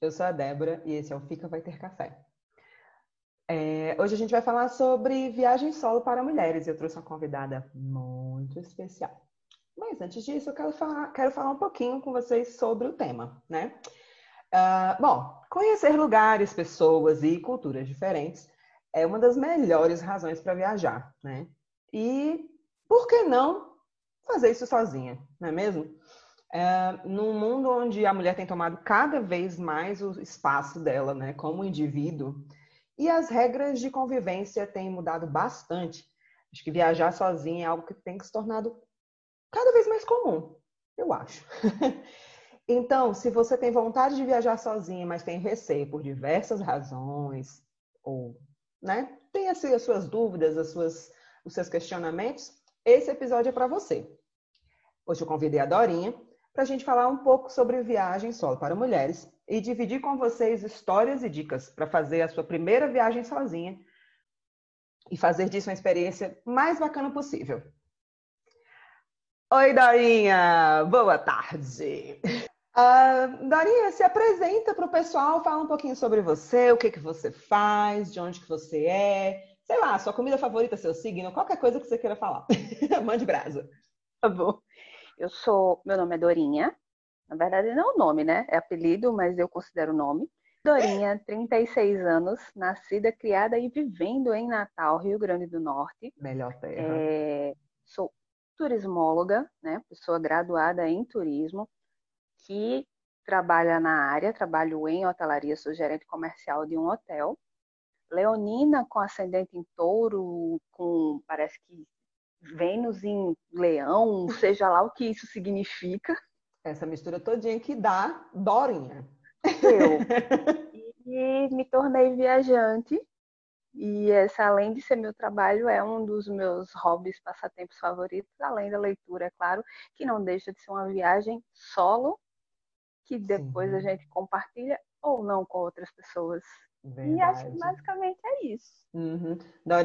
Eu sou a Débora e esse é o Fica Vai Ter Café. É, hoje a gente vai falar sobre viagem solo para mulheres e eu trouxe uma convidada muito especial. Mas antes disso, eu quero falar, quero falar um pouquinho com vocês sobre o tema, né? Uh, bom, conhecer lugares, pessoas e culturas diferentes é uma das melhores razões para viajar, né? E por que não fazer isso sozinha, não é mesmo? É, num mundo onde a mulher tem tomado cada vez mais o espaço dela, né, como indivíduo, e as regras de convivência têm mudado bastante. Acho que viajar sozinha é algo que tem se tornado cada vez mais comum, eu acho. então, se você tem vontade de viajar sozinha, mas tem receio por diversas razões, ou né, tem assim, as suas dúvidas, as suas, os seus questionamentos, esse episódio é para você. Hoje eu convidei a Dorinha, para a gente falar um pouco sobre viagem solo para mulheres e dividir com vocês histórias e dicas para fazer a sua primeira viagem sozinha e fazer disso uma experiência mais bacana possível. Oi, Dorinha! Boa tarde! Uh, Dorinha, se apresenta para o pessoal, fala um pouquinho sobre você, o que, que você faz, de onde que você é, sei lá, sua comida favorita, seu signo, qualquer coisa que você queira falar. Mande brasa. Tá bom. Eu sou, meu nome é Dorinha. Na verdade não é o nome, né? É apelido, mas eu considero o nome. Dorinha, 36 anos, nascida, criada e vivendo em Natal, Rio Grande do Norte. Melhor terra. É, sou turismóloga, né? Pessoa graduada em turismo, que trabalha na área, trabalho em hotelaria, sou gerente comercial de um hotel. Leonina com ascendente em touro, com parece que Vênus em Leão, seja lá o que isso significa. Essa mistura todinha que dá Dorinha. Eu. E me tornei viajante. E essa, além de ser meu trabalho, é um dos meus hobbies, passatempos favoritos, além da leitura, é claro, que não deixa de ser uma viagem solo, que depois Sim. a gente compartilha ou não com outras pessoas. Verdade. E acho que basicamente é isso. Uhum.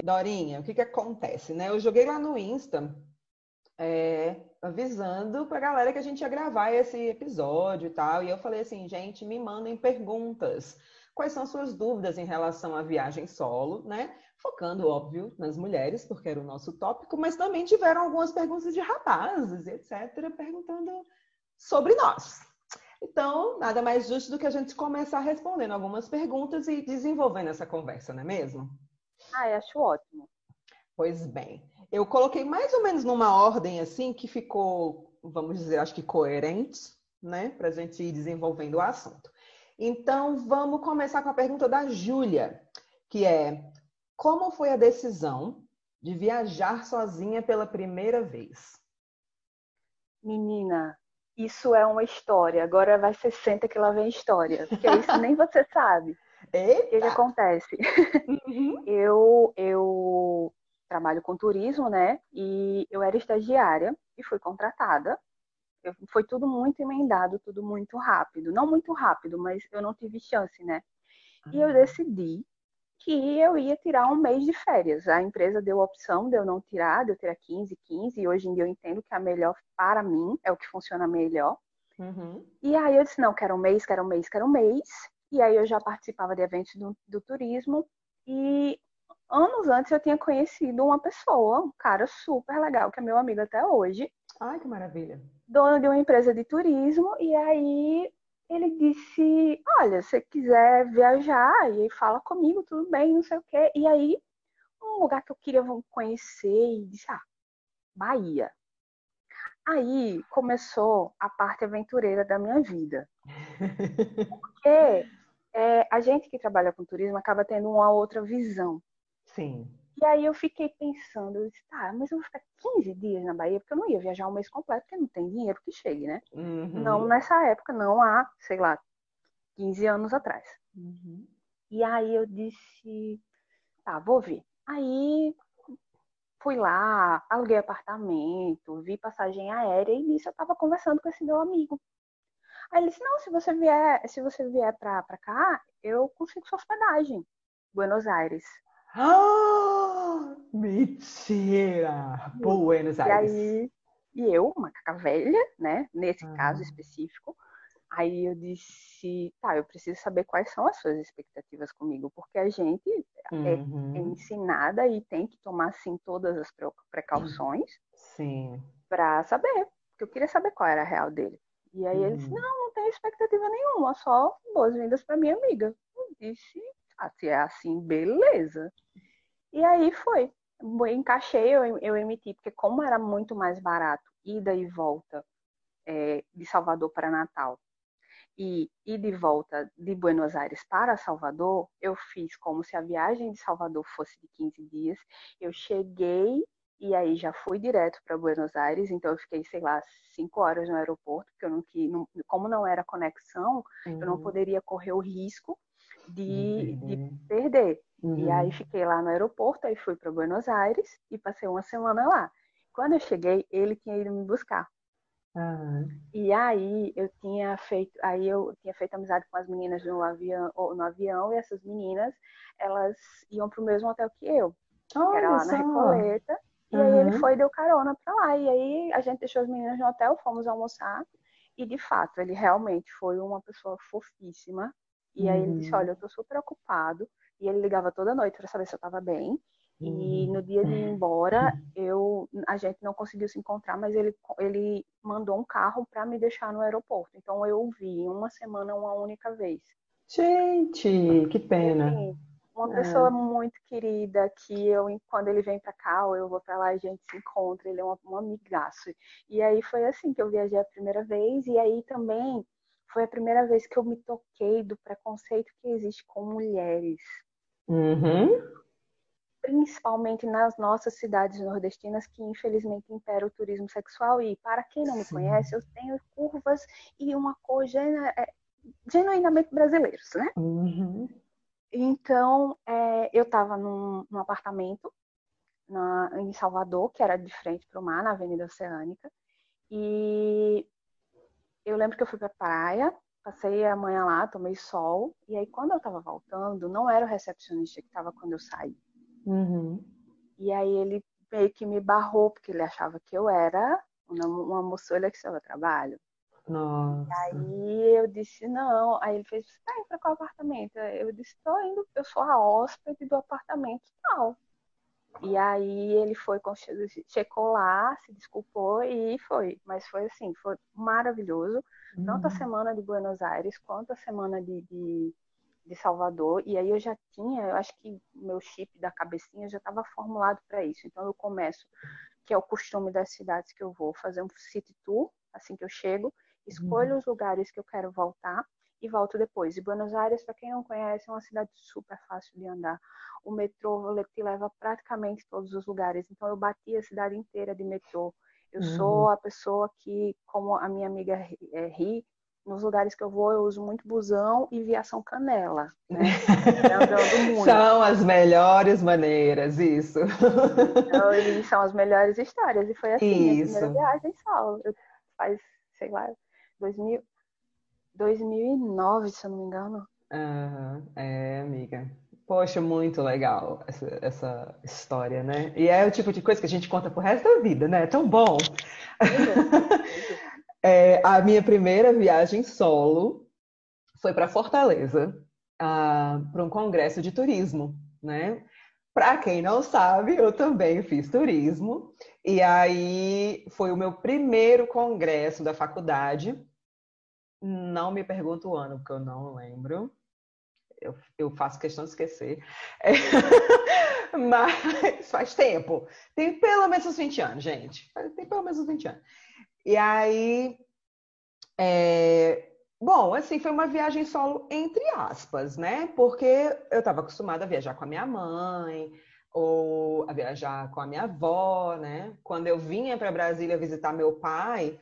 Dorinha, o que, que acontece, né? Eu joguei lá no Insta é, avisando pra galera que a gente ia gravar esse episódio e tal. E eu falei assim, gente, me mandem perguntas. Quais são suas dúvidas em relação à viagem solo, né? Focando, óbvio, nas mulheres, porque era o nosso tópico, mas também tiveram algumas perguntas de rapazes, etc., perguntando sobre nós. Então, nada mais justo do que a gente começar respondendo algumas perguntas e desenvolvendo essa conversa, não é mesmo? Ah, eu acho ótimo. Pois bem, eu coloquei mais ou menos numa ordem assim que ficou, vamos dizer, acho que coerente, né, para a gente ir desenvolvendo o assunto. Então, vamos começar com a pergunta da Júlia, que é: como foi a decisão de viajar sozinha pela primeira vez? Menina, isso é uma história. Agora vai ser senta que lá vem história. Porque isso nem você sabe. Eita. O que, que acontece? Uhum. eu, eu trabalho com turismo, né? E eu era estagiária e fui contratada. Eu, foi tudo muito emendado, tudo muito rápido. Não muito rápido, mas eu não tive chance, né? E eu ah. decidi que eu ia tirar um mês de férias. A empresa deu a opção de eu não tirar, de eu tirar 15, 15, e hoje em dia eu entendo que a melhor para mim é o que funciona melhor. Uhum. E aí eu disse, não, quero um mês, quero um mês, quero um mês. E aí eu já participava de eventos do, do turismo. E anos antes eu tinha conhecido uma pessoa, um cara super legal, que é meu amigo até hoje. Ai, que maravilha. Dono de uma empresa de turismo. E aí ele disse: Olha, se quiser viajar, e fala comigo, tudo bem, não sei o quê. E aí, um lugar que eu queria conhecer, e disse: Ah, Bahia. Aí começou a parte aventureira da minha vida. Porque é, a gente que trabalha com turismo acaba tendo uma outra visão. Sim. E aí eu fiquei pensando, eu disse, tá, mas eu vou ficar 15 dias na Bahia, porque eu não ia viajar um mês completo, porque não tem dinheiro que chegue, né? Uhum. Não nessa época, não há, sei lá, 15 anos atrás. Uhum. E aí eu disse, tá, vou ver. Aí fui lá, aluguei apartamento, vi passagem aérea e nisso eu tava conversando com esse meu amigo. Aí ele disse, não, se você vier, se você vier pra, pra cá, eu consigo sua hospedagem. Buenos Aires. Ah, mentira! Buenos Aires. E aí, e eu, uma caca velha, né? Nesse uhum. caso específico. Aí eu disse, tá, eu preciso saber quais são as suas expectativas comigo, porque a gente é, é uhum. é, ensinada e tem que tomar, sim, todas as precauções para saber, porque eu queria saber qual era a real dele. E aí uhum. ele disse, uhum. não, não tenho expectativa nenhuma, só boas-vindas para minha amiga. Eu disse, ah, se é assim, beleza. E aí foi. Eu encaixei, eu, eu emiti, porque como era muito mais barato, ida e volta é, de Salvador para Natal, e ir de volta de Buenos Aires para Salvador, eu fiz como se a viagem de Salvador fosse de 15 dias. Eu cheguei e aí já fui direto para Buenos Aires, então eu fiquei, sei lá, cinco horas no aeroporto, porque eu não, não como não era conexão, uhum. eu não uhum. poderia correr o risco de, de perder. Uhum. E aí fiquei lá no aeroporto, aí fui para Buenos Aires e passei uma semana lá. Quando eu cheguei, ele tinha ido me buscar. Uhum. E aí eu tinha feito, aí eu tinha feito amizade com as meninas no avião, no avião e essas meninas, elas iam para o mesmo hotel que eu, Olha que era lá só. na Recoleta. E uhum. aí ele foi e deu carona para lá. E aí a gente deixou as meninas no hotel, fomos almoçar. E de fato, ele realmente foi uma pessoa fofíssima. E aí ele disse: Olha, eu tô super ocupado. E ele ligava toda noite para saber se eu estava bem. E no dia de ir embora, eu, a gente não conseguiu se encontrar, mas ele, ele mandou um carro para me deixar no aeroporto. Então eu vi em uma semana uma única vez. Gente, que pena. Assim, uma é. pessoa muito querida que eu, quando ele vem para cá ou eu vou para lá, a gente se encontra. Ele é um, um amigaço. E aí foi assim que eu viajei a primeira vez. E aí também foi a primeira vez que eu me toquei do preconceito que existe com mulheres. Uhum principalmente nas nossas cidades nordestinas, que infelizmente impera o turismo sexual. E para quem não me conhece, eu tenho curvas e uma cor é, genuinamente brasileiros, né? Uhum. Então, é, eu estava num, num, apartamento na, em Salvador, que era de frente para o mar, na Avenida Oceânica, e eu lembro que eu fui para a praia, passei a manhã lá, tomei sol, e aí quando eu estava voltando, não era o recepcionista que estava quando eu saí. Uhum. E aí ele meio que me barrou, porque ele achava que eu era uma, uma moçolha que estava trabalho. Nossa. E aí eu disse, não. Aí ele fez, você tá indo pra qual apartamento? Eu disse, tô indo, eu sou a hóspede do apartamento tal. E aí ele foi, checou lá, se desculpou e foi. Mas foi assim, foi maravilhoso. Uhum. Tanto a uhum. semana de Buenos Aires quanto a semana de, de de Salvador, e aí eu já tinha, eu acho que meu chip da cabecinha já estava formulado para isso. Então eu começo, que é o costume das cidades que eu vou, fazer um city tour assim que eu chego, escolho uhum. os lugares que eu quero voltar e volto depois. E Buenos Aires, para quem não conhece, é uma cidade super fácil de andar. O metrô te leva praticamente todos os lugares. Então eu bati a cidade inteira de metrô. Eu uhum. sou a pessoa que, como a minha amiga é, Ri, nos lugares que eu vou, eu uso muito busão e viação canela, né? são as melhores maneiras, isso. Então, e são as melhores histórias. E foi assim, isso. minha primeira viagem solo. Eu, faz, sei lá, 2000, 2009, se eu não me engano. Uhum. É, amiga. Poxa, muito legal essa, essa, história, né? E é o tipo de coisa que a gente conta pro resto da vida, né? É tão bom. É, a minha primeira viagem solo foi para Fortaleza, para um congresso de turismo, né? Para quem não sabe, eu também fiz turismo. E aí foi o meu primeiro congresso da faculdade. Não me pergunto o ano, porque eu não lembro. Eu, eu faço questão de esquecer. É. Mas faz tempo. Tem pelo menos uns 20 anos, gente. Tem pelo menos uns 20 anos. E aí, é... bom, assim, foi uma viagem solo entre aspas, né? Porque eu estava acostumada a viajar com a minha mãe, ou a viajar com a minha avó, né? Quando eu vinha para Brasília visitar meu pai,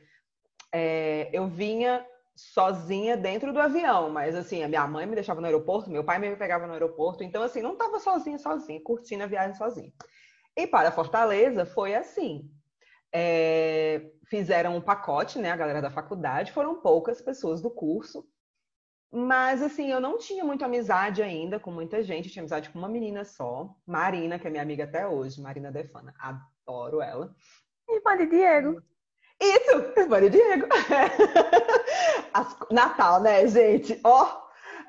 é... eu vinha sozinha dentro do avião, mas assim, a minha mãe me deixava no aeroporto, meu pai me pegava no aeroporto, então assim, não estava sozinha, sozinha, curtindo a viagem sozinha. E para Fortaleza foi assim, é, fizeram um pacote, né? A galera da faculdade, foram poucas pessoas do curso. Mas, assim, eu não tinha muita amizade ainda com muita gente. Eu tinha amizade com uma menina só, Marina, que é minha amiga até hoje, Marina Defana. Adoro ela. Irmã de Diego. Isso, irmã de Diego. as, Natal, né, gente? Ó, oh,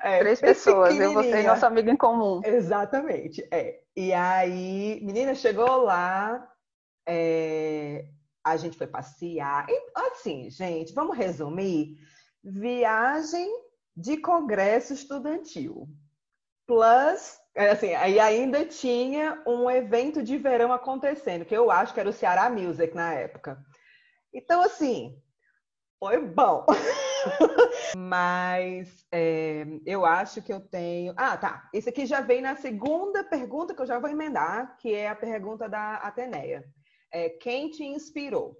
é, Três pessoas, eu, você e nosso amigo em comum. Exatamente, é. E aí, menina, chegou lá, é, a gente foi passear. E, assim, gente, vamos resumir. Viagem de congresso estudantil. Plus, é, assim, aí ainda tinha um evento de verão acontecendo, que eu acho que era o Ceará Music na época. Então, assim, foi bom. Mas é, eu acho que eu tenho. Ah, tá. Esse aqui já vem na segunda pergunta que eu já vou emendar, que é a pergunta da Ateneia. É, quem te inspirou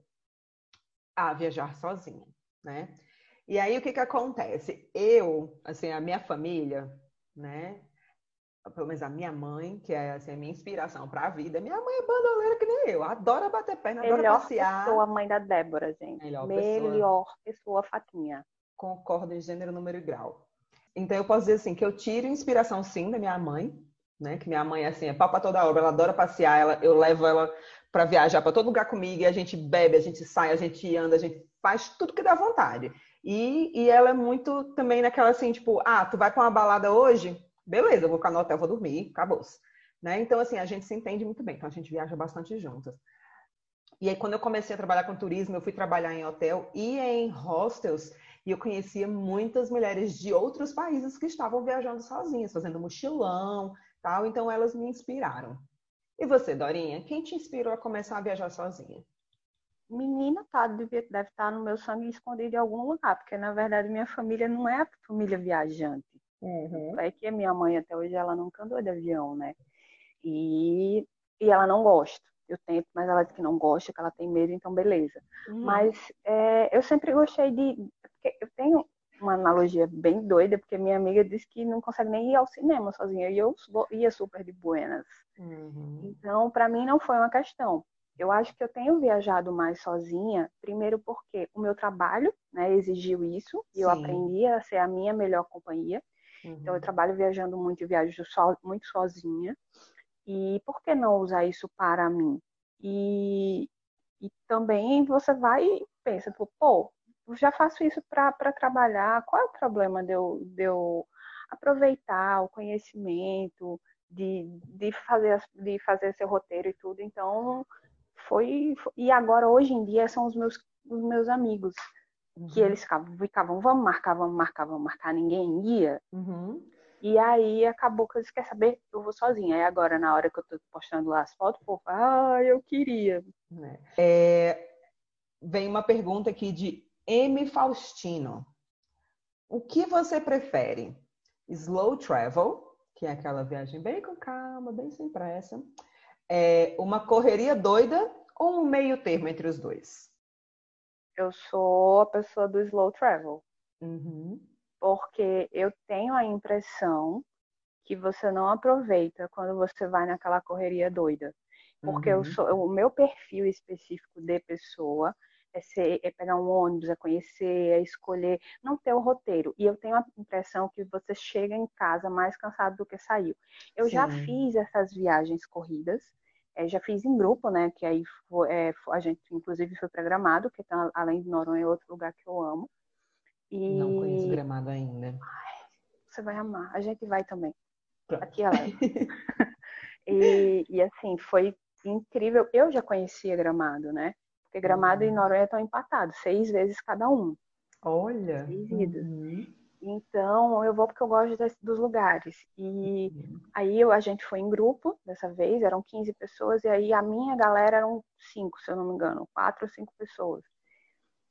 a viajar sozinha, né? E aí o que que acontece? Eu, assim, a minha família, né? Pelo menos a minha mãe, que é assim, a minha inspiração para a vida. Minha mãe é bandoleira que nem eu, adora bater perna, adora Melhor passear. Melhor pessoa, mãe da Débora, gente. Melhor, Melhor pessoa. pessoa, Fatinha concordo em gênero, número e grau. Então eu posso dizer assim que eu tiro inspiração sim da minha mãe, né? Que minha mãe assim é papa toda obra, ela adora passear, ela, eu levo ela para viajar para todo lugar comigo e a gente bebe, a gente sai, a gente anda, a gente faz tudo que dá vontade. E, e ela é muito também naquela assim, tipo, ah, tu vai para uma balada hoje? Beleza, eu vou ficar no hotel, vou dormir, acabou-se. Né? Então, assim, a gente se entende muito bem, então a gente viaja bastante juntas. E aí, quando eu comecei a trabalhar com turismo, eu fui trabalhar em hotel e em hostels, e eu conhecia muitas mulheres de outros países que estavam viajando sozinhas, fazendo mochilão, tal. Então elas me inspiraram. E você, Dorinha, quem te inspirou a começar a viajar sozinha? Menina, tá, deve, deve estar no meu sangue escondido em algum lugar, porque na verdade minha família não é a família viajante. Uhum. É que a minha mãe até hoje ela nunca andou de avião, né? E, e ela não gosta eu tento, mas ela diz que não gosta, que ela tem medo, então beleza. Uhum. Mas é, eu sempre gostei de. Eu tenho uma analogia bem doida, porque minha amiga disse que não consegue nem ir ao cinema sozinha, e eu ia super de buenas. Uhum. Então, para mim, não foi uma questão. Eu acho que eu tenho viajado mais sozinha, primeiro porque o meu trabalho né, exigiu isso, e Sim. eu aprendi a ser a minha melhor companhia. Uhum. Então, eu uhum. trabalho viajando muito e viajo so, muito sozinha. E por que não usar isso para mim? E, e também você vai e pensa, pô, já faço isso para trabalhar, qual é o problema de eu, de eu aproveitar o conhecimento, de, de, fazer, de fazer seu roteiro e tudo. Então, foi. E agora, hoje em dia, são os meus, os meus amigos. Uhum. Que eles ficavam, ficavam, vamos marcar, vamos marcar, vamos marcar, ninguém ia. Uhum. E aí acabou que eu disse, quer saber? Eu vou sozinha. Aí agora, na hora que eu tô postando lá as fotos, povo, ah, eu queria. É. é, vem uma pergunta aqui de M. Faustino. O que você prefere? Slow travel, que é aquela viagem bem com calma, bem sem pressa. É uma correria doida ou um meio termo entre os dois? Eu sou a pessoa do slow travel. Uhum porque eu tenho a impressão que você não aproveita quando você vai naquela correria doida. Porque uhum. eu sou, o meu perfil específico de pessoa é, ser, é pegar um ônibus, é conhecer, é escolher, não ter o roteiro. E eu tenho a impressão que você chega em casa mais cansado do que saiu. Eu Sim. já fiz essas viagens corridas, é, já fiz em grupo, né? Que aí foi, é, a gente, inclusive, foi programado, que tá, além de Noronha, é outro lugar que eu amo. E... Não conheço Gramado ainda. Ai, você vai amar. A gente vai também. Pronto. Aqui é e, e assim, foi incrível. Eu já conhecia Gramado, né? Porque Gramado uhum. e Noronha estão empatados, seis vezes cada um. Olha! Seis idas. Uhum. Então, eu vou porque eu gosto dos lugares. E uhum. aí eu, a gente foi em grupo dessa vez, eram 15 pessoas, e aí a minha galera eram cinco, se eu não me engano, quatro ou cinco pessoas.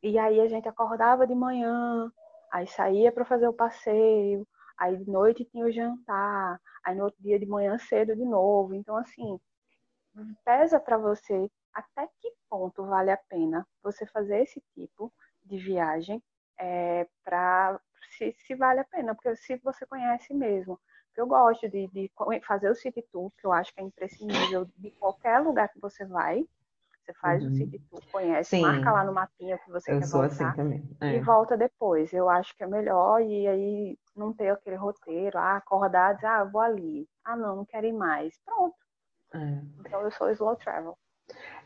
E aí a gente acordava de manhã, aí saía para fazer o passeio, aí de noite tinha o jantar, aí no outro dia de manhã cedo de novo. Então, assim, pesa para você até que ponto vale a pena você fazer esse tipo de viagem é, para se, se, vale a pena, porque se você conhece mesmo. Eu gosto de, de fazer o city tour, que eu acho que é imprescindível de qualquer lugar que você vai, você faz uhum. o city tour, conhece, Sim. marca lá no mapinha que você eu quer sou voltar assim também. É. e volta depois. Eu acho que é melhor e aí não ter aquele roteiro, ah, acordar, dizer, ah, vou ali. Ah, não, não quero ir mais. Pronto. É. Então eu sou slow travel.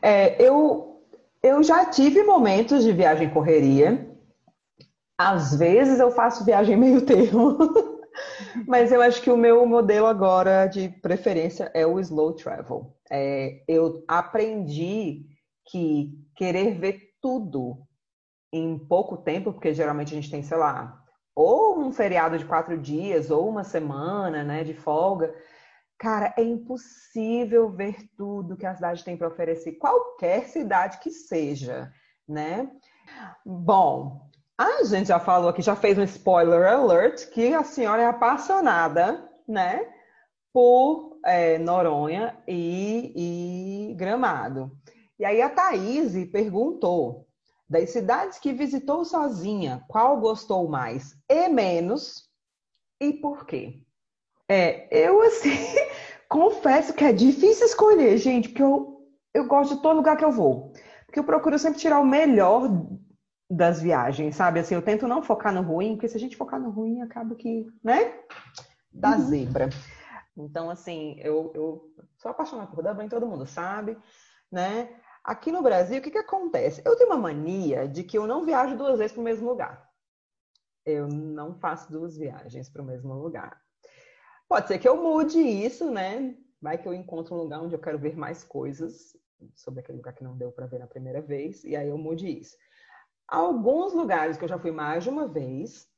É, eu, eu já tive momentos de viagem correria. Às vezes eu faço viagem meio termo. Mas eu acho que o meu modelo agora de preferência é o slow travel. É, eu aprendi que querer ver tudo em pouco tempo, porque geralmente a gente tem, sei lá, ou um feriado de quatro dias, ou uma semana, né, de folga. Cara, é impossível ver tudo que a cidade tem para oferecer, qualquer cidade que seja, né? Bom, a gente já falou aqui, já fez um spoiler alert, que a senhora é apaixonada, né, por é, Noronha e, e, Gramado. E aí a Thaís perguntou, das cidades que visitou sozinha, qual gostou mais e menos e por quê? É, eu assim, confesso que é difícil escolher, gente, porque eu, eu gosto de todo lugar que eu vou. Porque eu procuro sempre tirar o melhor das viagens, sabe? Assim, eu tento não focar no ruim, porque se a gente focar no ruim, acaba que, né? Da uhum. zebra. Então, assim, eu, eu sou apaixonada por Dublin, todo mundo sabe, né? Aqui no Brasil, o que, que acontece? Eu tenho uma mania de que eu não viajo duas vezes para o mesmo lugar. Eu não faço duas viagens para o mesmo lugar. Pode ser que eu mude isso, né? Vai que eu encontro um lugar onde eu quero ver mais coisas sobre aquele lugar que não deu para ver na primeira vez, e aí eu mude isso. Alguns lugares que eu já fui mais de uma vez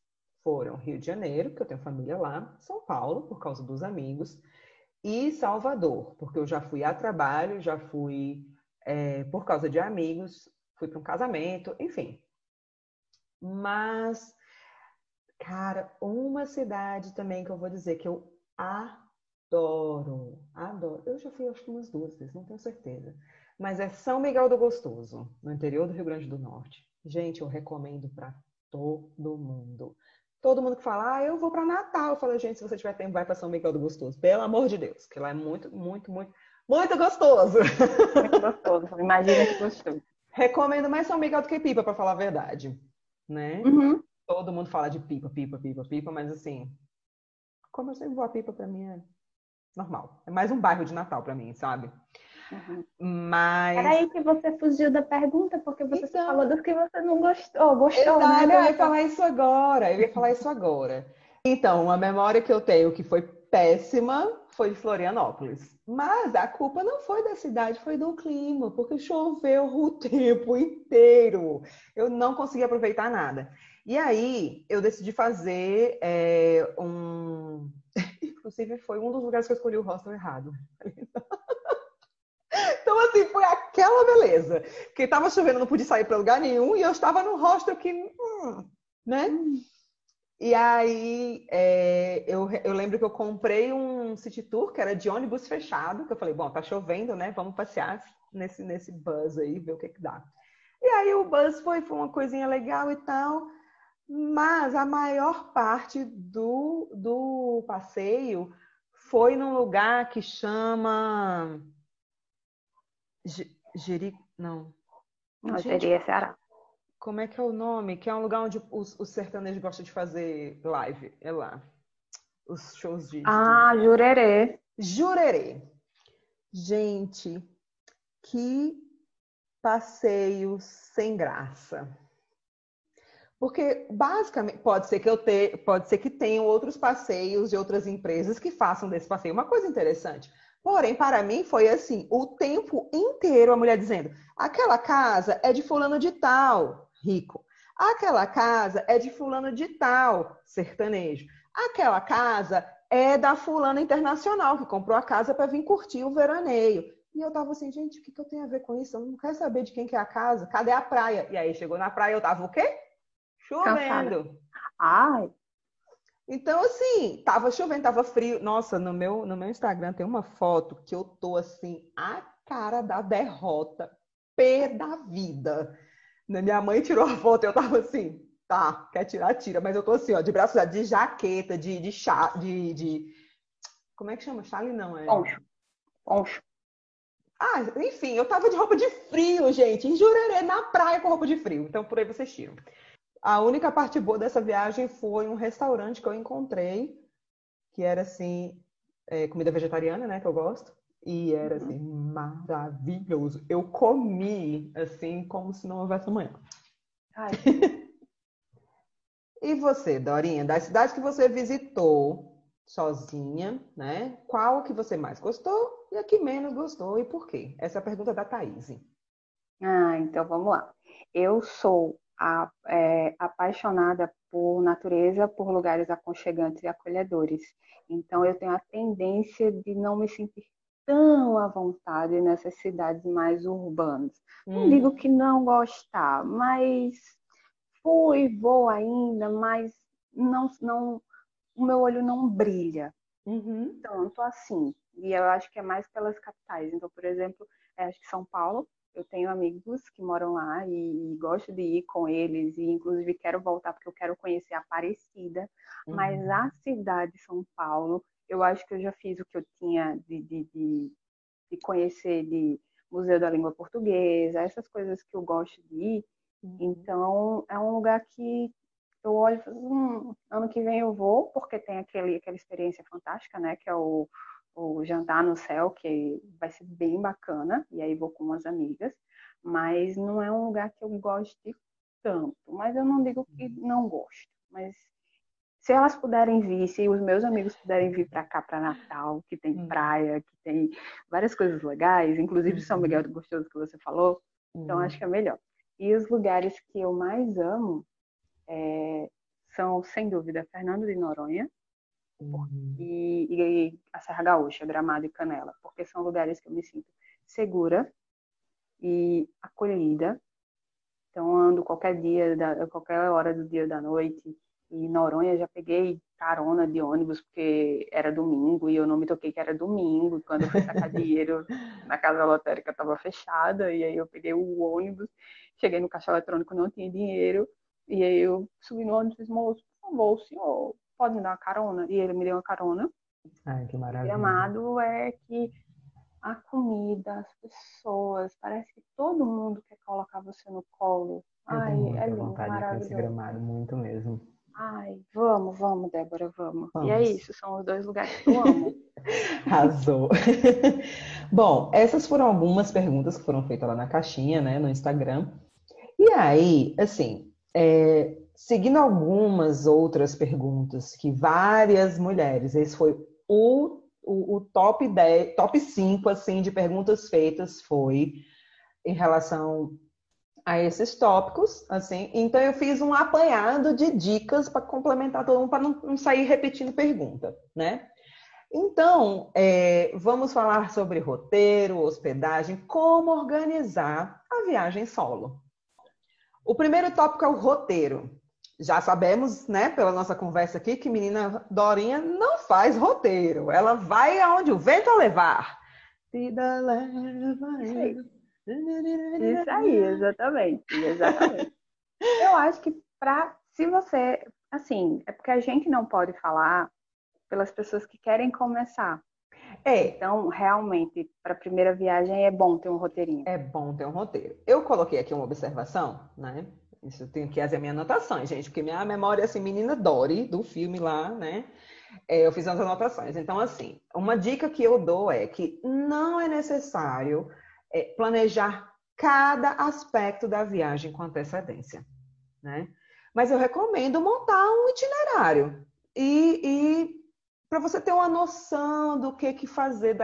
foram Rio de Janeiro, que eu tenho família lá, São Paulo, por causa dos amigos, e Salvador, porque eu já fui a trabalho, já fui é, por causa de amigos, fui para um casamento, enfim. Mas, cara, uma cidade também que eu vou dizer que eu adoro, adoro. Eu já fui acho que umas duas vezes, não tenho certeza. Mas é São Miguel do Gostoso, no interior do Rio Grande do Norte. Gente, eu recomendo para todo mundo. Todo mundo que fala, ah, eu vou para Natal. Eu falo, gente, se você tiver tempo, vai para São Miguel do Gostoso. Pelo amor de Deus, que lá é muito, muito, muito, muito gostoso. Muito gostoso. Imagina que gostoso. Recomendo mais São Miguel do que Pipa, para falar a verdade. Né? Uhum. Todo mundo fala de pipa, pipa, pipa, pipa, mas assim, como eu sempre vou a pipa, para mim é normal. É mais um bairro de Natal para mim, sabe? Uhum. Mas. Peraí, que você fugiu da pergunta, porque você então... falou dos que você não gostou. Gostou, Exato, né? Eu ia falar isso agora. Eu ia falar isso agora. Então, a memória que eu tenho que foi péssima foi de Florianópolis. Mas a culpa não foi da cidade, foi do clima, porque choveu o tempo inteiro. Eu não consegui aproveitar nada. E aí, eu decidi fazer é, um. Inclusive, foi um dos lugares que eu escolhi o hostel errado. Então, assim, foi aquela beleza. Que tava chovendo, não pude sair para lugar nenhum, e eu estava no hostel que. Hum, né? E aí, é, eu, eu lembro que eu comprei um city tour que era de ônibus fechado, que eu falei, bom, tá chovendo, né? Vamos passear nesse, nesse bus aí, ver o que que dá. E aí o bus foi, foi uma coisinha legal e tal, mas a maior parte do, do passeio foi num lugar que chama Jeri... Não. Não, Gente, Jeri é Ceará. Como é que é o nome? Que é um lugar onde os, os sertanejos gostam de fazer live. É lá. Os shows de. Ah, Jurerê. Jurerê. Gente, que passeio sem graça. Porque basicamente pode ser que eu te, pode ser que tenham outros passeios de outras empresas que façam desse passeio. Uma coisa interessante. Porém, para mim foi assim, o tempo inteiro a mulher dizendo: aquela casa é de fulano de tal, rico. Aquela casa é de fulano de tal, sertanejo. Aquela casa é da fulana internacional, que comprou a casa para vir curtir o veraneio. E eu tava assim, gente, o que, que eu tenho a ver com isso? Eu não quero saber de quem que é a casa. Cadê a praia? E aí chegou na praia, eu tava o quê? Chovendo. Ai, então, assim, tava chovendo, tava frio. Nossa, no meu, no meu Instagram tem uma foto que eu tô assim, a cara da derrota, pé da vida. Minha mãe tirou a foto e eu tava assim, tá, quer tirar, tira. Mas eu tô assim, ó, de braço de jaqueta, de, de chá, de, de. Como é que chama? Chale não, é. Poncho. Poncho. Ah, enfim, eu tava de roupa de frio, gente, em Jurerê, na praia com roupa de frio. Então, por aí vocês tiram. A única parte boa dessa viagem foi um restaurante que eu encontrei, que era assim, é, comida vegetariana, né, que eu gosto. E era assim, maravilhoso. Eu comi assim como se não houvesse amanhã. Ai. E você, Dorinha, das cidades que você visitou sozinha, né? Qual que você mais gostou e a que menos gostou e por quê? Essa é a pergunta da Thaís. Ah, então vamos lá. Eu sou a, é, apaixonada por natureza, por lugares aconchegantes e acolhedores. Então eu tenho a tendência de não me sentir tão à vontade nessas cidades mais urbanas. Hum. Não digo que não gostar, mas fui, vou ainda, mas não, não, o meu olho não brilha uhum. tanto assim. E eu acho que é mais pelas capitais. Então, por exemplo, acho que São Paulo, eu tenho amigos que moram lá e, e, gosto de ir com eles e inclusive quero voltar porque eu quero conhecer a Aparecida. Uhum. Mas a cidade de São Paulo, eu acho que eu já fiz o que eu tinha de, de, de, de conhecer de Museu da Língua Portuguesa, essas coisas que eu gosto de ir. Uhum. Então, é um lugar que eu olho e falo, hum, ano que vem eu vou, porque tem aquele, aquela experiência fantástica, né? Que é o, o jantar no céu, que vai ser bem bacana, e aí vou com umas amigas, mas não é um lugar que eu goste tanto. Mas eu não digo que uhum. não gosto, mas se elas puderem vir, se os meus amigos puderem vir para cá, para Natal, que tem uhum. praia, que tem várias coisas legais, inclusive São Miguel do Gostoso que você falou, então acho que é melhor. E os lugares que eu mais amo é, são, sem dúvida, Fernando de Noronha uhum. E, e, a Serra Gaúcha, Gramado e Canela, porque são lugares que eu me sinto segura e acolhida. Então, ando qualquer dia, da, qualquer hora do dia ou da noite. E Noronha já peguei carona de ônibus, porque era domingo e eu não me toquei que era domingo. Quando eu fui sacar dinheiro na casa lotérica estava fechada, e aí eu peguei o ônibus Cheguei no caixa eletrônico, não tinha dinheiro. E aí eu subi no ônibus e disse, moço, por favor, senhor pode me dar uma carona? E ele me deu uma carona. Ai, que maravilha. E amado é que a comida, as pessoas, parece que todo mundo quer colocar você no colo. Eu Ai, é lindo, maravilhoso. gramado, muito mesmo. Ai, vamos, vamos, Débora, vamos. vamos. E é isso, são os dois lugares que eu amo. Arrasou. Bom, essas foram algumas perguntas que foram feitas lá na caixinha, né, no Instagram. E aí, assim, é, seguindo algumas outras perguntas que várias mulheres, esse foi o, o, o top 10, top 5, assim, de perguntas feitas foi em relação a esses tópicos, assim. Então eu fiz um apanhado de dicas para complementar todo mundo, para não, não, sair repetindo pergunta, né? Então, é, vamos falar sobre roteiro, hospedagem, como organizar a viagem solo. O primeiro tópico é o roteiro. Já sabemos, né, pela nossa conversa aqui, que menina Dorinha não faz roteiro. Ela vai aonde o vento a levar. Vida leva. Isso aí, exatamente, exatamente. Eu acho que para se você, assim, é porque a gente não pode falar pelas pessoas que querem começar. É. Então, realmente, para a primeira viagem é bom ter um roteirinho. É bom ter um roteiro. Eu coloquei aqui uma observação, né? Isso eu tenho que fazer minhas anotações, gente, porque minha memória é assim, menina Dory, do filme lá, né? É, eu fiz as anotações. Então, assim, uma dica que eu dou é que não é necessário é, planejar cada aspecto da viagem com antecedência, né? Mas eu recomendo montar um itinerário e, e para você ter uma noção do que que fazer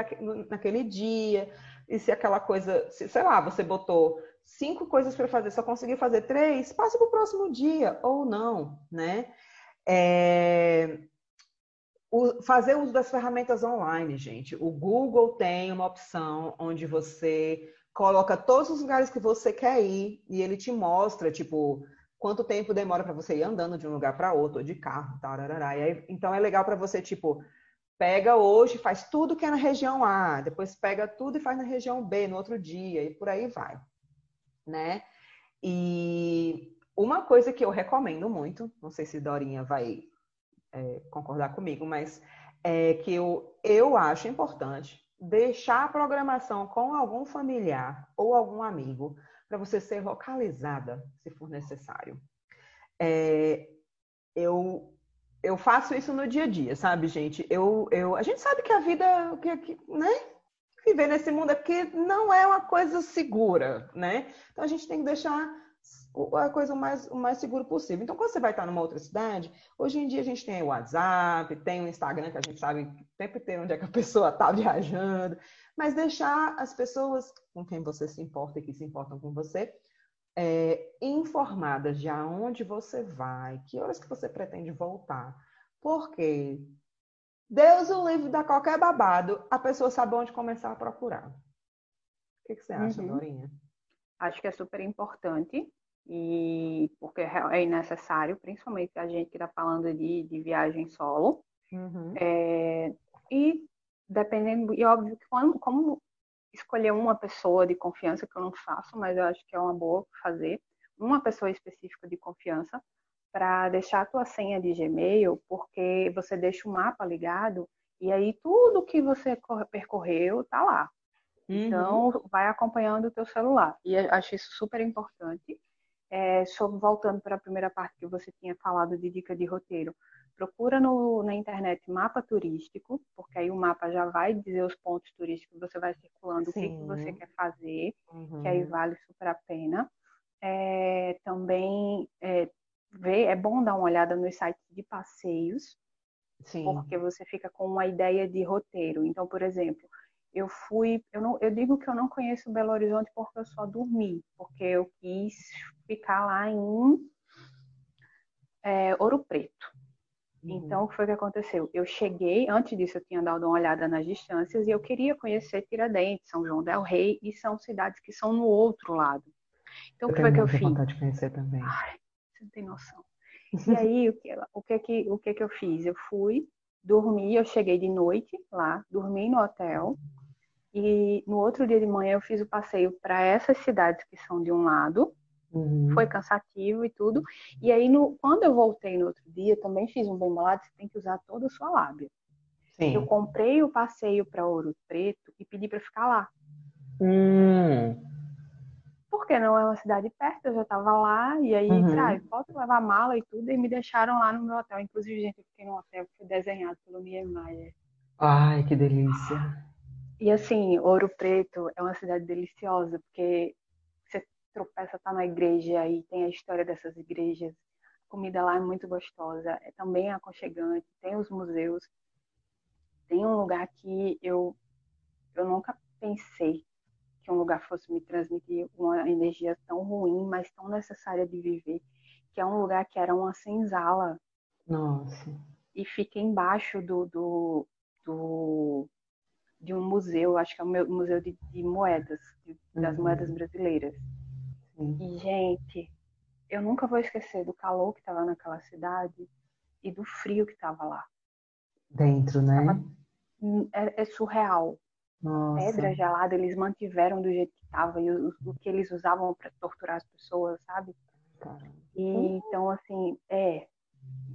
naquele dia e se aquela coisa, se, sei lá, você botou cinco coisas para fazer, só conseguiu fazer três, passe para o próximo dia ou não, né? É, o, fazer uso das ferramentas online, gente. O Google tem uma opção onde você coloca todos os lugares que você quer ir e ele te mostra, tipo, quanto tempo demora para você ir andando de um lugar para outro, ou de carro, tarará. E aí, então é legal para você, tipo, pega hoje, faz tudo que é na região A, depois pega tudo e faz na região B no outro dia e por aí vai, né? E uma coisa que eu recomendo muito, não sei se Dorinha vai é, concordar comigo, mas é que eu, eu acho importante deixar a programação com algum familiar ou algum amigo para você ser localizada, se for necessário. É, eu, eu faço isso no dia a dia, sabe, gente? Eu, eu, a gente sabe que a vida, que, que, né? Viver nesse mundo aqui não é uma coisa segura, né? Então a gente tem que deixar a coisa o mais, o mais seguro possível. Então, quando você vai estar numa outra cidade, hoje em dia a gente tem o WhatsApp, tem o Instagram, que a gente sabe tempo inteiro onde é que a pessoa está viajando, mas deixar as pessoas com quem você se importa e que se importam com você é, informadas de aonde você vai, que horas que você pretende voltar. Porque Deus o livre da qualquer babado, a pessoa sabe onde começar a procurar. O que, que você acha, uhum. Dorinha? Acho que é super importante e porque é necessário, principalmente a gente que está falando de, de viagem solo. Uhum. É, e dependendo, e óbvio que quando, como escolher uma pessoa de confiança, que eu não faço, mas eu acho que é uma boa fazer, uma pessoa específica de confiança, para deixar a tua senha de Gmail, porque você deixa o mapa ligado e aí tudo que você percorreu tá lá. Uhum. Então, vai acompanhando o teu celular. E acho isso super importante. É, sobre, voltando para a primeira parte que você tinha falado de dica de roteiro, procura no, na internet mapa turístico, porque aí o mapa já vai dizer os pontos turísticos você vai circulando, Sim. o que, que, você quer fazer, uhum. que aí uhum. vale super a pena. É, também é, ver, é bom dar uma olhada nos sites de passeios, Sim. porque você fica com uma ideia de roteiro. Então, por exemplo, eu fui, eu, não, eu digo que eu não conheço Belo Horizonte porque eu só dormi, porque eu quis ficar lá em é, Ouro Preto. Uhum. Então, o que foi que aconteceu? Eu cheguei, antes disso eu tinha dado uma olhada nas distâncias e eu queria conhecer Tiradentes, São João del Rei e são cidades que são no outro lado. Então, o que foi que eu fiz? vontade de conhecer também. Ai, você não tem noção. E aí, o que, o que, que, o que, que eu fiz? Eu fui, dormi, eu cheguei de noite lá, dormi no hotel, e no outro dia de manhã eu fiz o passeio para essas cidades que são de um lado, Uhum. Foi cansativo e tudo. E aí, no, quando eu voltei no outro dia, também fiz um bem bolado, você tem que usar toda a sua lábia. Sim. Eu comprei o passeio para Ouro Preto e pedi para ficar lá. Hum. Porque não é uma cidade perto, eu já estava lá, e aí, uhum. ah, posso levar mala e tudo, e me deixaram lá no meu hotel. Inclusive, gente, eu fiquei no hotel que foi desenhado pelo Niemeyer. Ai, que delícia. E assim, Ouro Preto é uma cidade deliciosa, porque tropeça tá na igreja e tem a história dessas igrejas. A comida lá é muito gostosa, é também aconchegante, tem os museus. Tem um lugar que eu eu nunca pensei que um lugar fosse me transmitir uma energia tão ruim, mas tão necessária de viver, que é um lugar que era uma senzala. Nossa. E fica embaixo do, do, do de um museu, acho que é o museu de, de moedas, de, das uhum. moedas brasileiras. E, gente, eu nunca vou esquecer do calor que estava naquela cidade e do frio que estava lá. Dentro, né? Tava, é, é, surreal. Nossa. Pedra gelada, eles mantiveram do jeito que estava e o, o, que eles usavam para torturar as pessoas, sabe? Caramba. E, então, assim, é.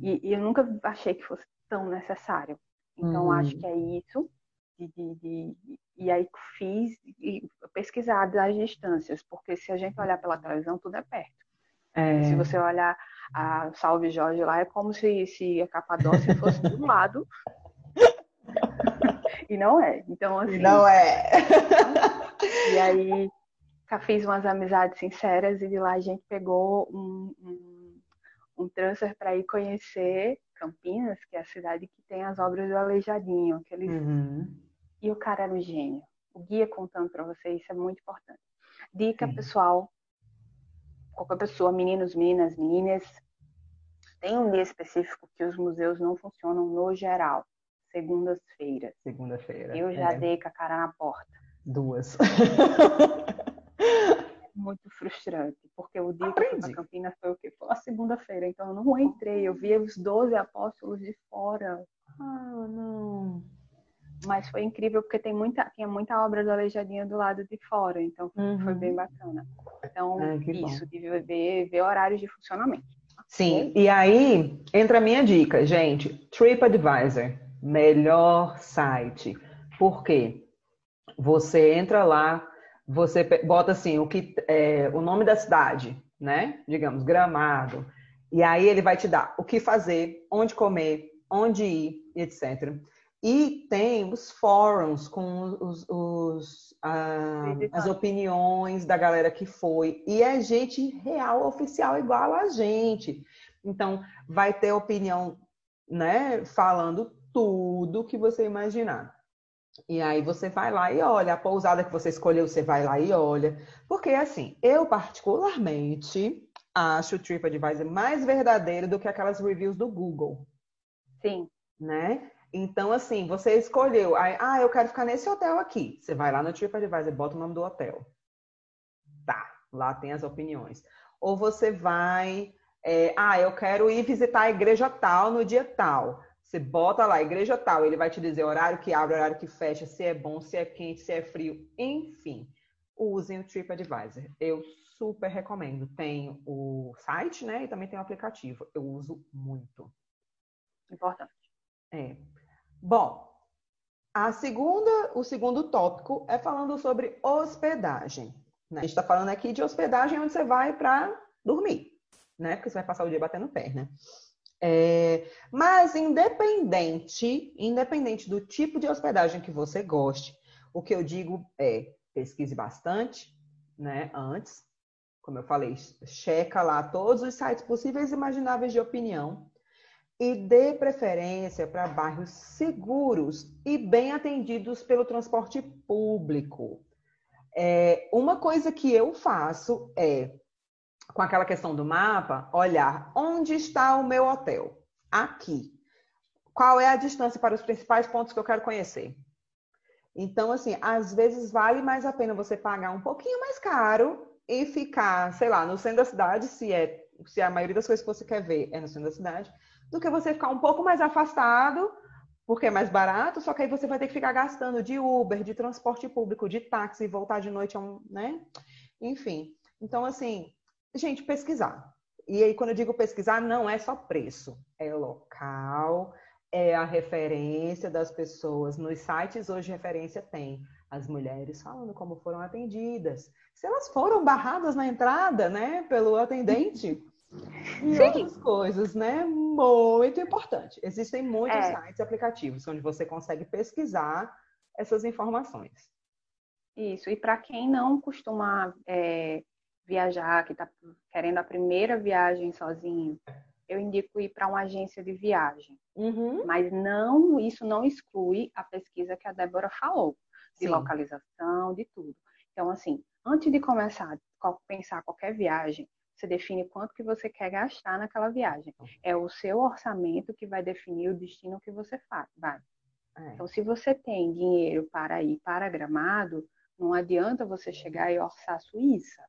E, e, eu nunca achei que fosse tão necessário. Então, acho uhum. que é isso de, de, de, e aí fiz e pesquisar as distâncias, porque se a gente olhar pela televisão, tudo é perto. É. Se você olhar a Salve Jorge lá, é como se, se a Capadócia fosse do lado. e não é. Então, assim. Não é. e aí fiz umas amizades sinceras e de lá a gente pegou um, um, um transfer para ir conhecer Campinas, que é a cidade que tem as obras do Aleijadinho. Aqueles... Uhum. E o cara era um gênio. O guia contando para vocês, isso é muito importante. Dica, Sim. pessoal, qualquer pessoa, meninos, meninas, meninas, tem um dia específico que os museus não funcionam no geral. Segundas-feiras. Segunda-feira. Eu já é. dei com a cara na porta. Duas. muito frustrante, porque o dia Aprendi. que eu fui para Campinas foi o quê? Foi a segunda-feira, então eu não entrei, eu vi os 12 apóstolos de fora. Ah, não. Mas foi incrível porque tem muita, tinha muita obra do Aleijadinho do lado de fora, então uhum. foi bem bacana. Então, é, isso, bom. de ver, ver horários de funcionamento. Sim, e aí entra a minha dica, gente. TripAdvisor, melhor site. Por quê? Você entra lá, você bota assim o que é, o nome da cidade, né? Digamos Gramado. E aí ele vai te dar o que fazer, onde comer, onde ir, etc. E tem os fóruns com os, os ah, as opiniões da galera que foi. E é gente real, oficial, igual a gente. Então, vai ter opinião, né, falando tudo que você imaginar. E aí você vai lá e olha, a pousada que você escolheu, você vai lá e olha. Porque assim, eu particularmente acho o TripAdvisor mais verdadeiro do que aquelas reviews do Google. Sim. Né? Então, assim, você escolheu, aí, ah, eu quero ficar nesse hotel aqui. Você vai lá no TripAdvisor, bota o nome do hotel. Tá, lá tem as opiniões. Ou você vai, é, ah, eu quero ir visitar a igreja tal no dia tal. Você bota lá, igreja tal, ele vai te dizer horário que abre, horário que fecha, se é bom, se é quente, se é frio, enfim. Usem o TripAdvisor. Eu super recomendo. Tem o site, né? E também tem o aplicativo. Eu uso muito. Importante. É. Bom, a segunda, o segundo tópico é falando sobre hospedagem. Né? A gente está falando aqui de hospedagem onde você vai para dormir, né? Porque você vai passar o dia batendo pé, né? É, mas independente, independente do tipo de hospedagem que você goste, o que eu digo é pesquise bastante, né? Antes, como eu falei, checa lá todos os sites possíveis e imagináveis de opinião e dê preferência para bairros seguros e bem atendidos pelo transporte público. É, uma coisa que eu faço é com aquela questão do mapa, olhar onde está o meu hotel. Aqui. Qual é a distância para os principais pontos que eu quero conhecer? Então, assim, às vezes vale mais a pena você pagar um pouquinho mais caro e ficar, sei lá, no centro da cidade, se é se a maioria das coisas que você quer ver é no centro da cidade, do que você ficar um pouco mais afastado, porque é mais barato, só que aí você vai ter que ficar gastando de Uber, de transporte público, de táxi, voltar de noite, né? Enfim. Então, assim, gente, pesquisar. E aí, quando eu digo pesquisar, não é só preço, é local, é a referência das pessoas. Nos sites hoje referência tem as mulheres falando como foram atendidas, se elas foram barradas na entrada, né, pelo atendente. E Sim. outras coisas, né? Muito importante. Existem muitos é. sites e aplicativos onde você consegue pesquisar essas informações. Isso. E para quem não costuma é, viajar, que está querendo a primeira viagem sozinho, eu indico ir para uma agência de viagem. Uhum. Mas não, isso não exclui a pesquisa que a Débora falou, de Sim. localização, de tudo. Então, assim, antes de começar a pensar qualquer viagem, você define quanto que você quer gastar naquela viagem. É o seu orçamento que vai definir o destino que você faz, vai. É. Então, se você tem dinheiro para ir para Gramado, não adianta você chegar e orçar a Suíça.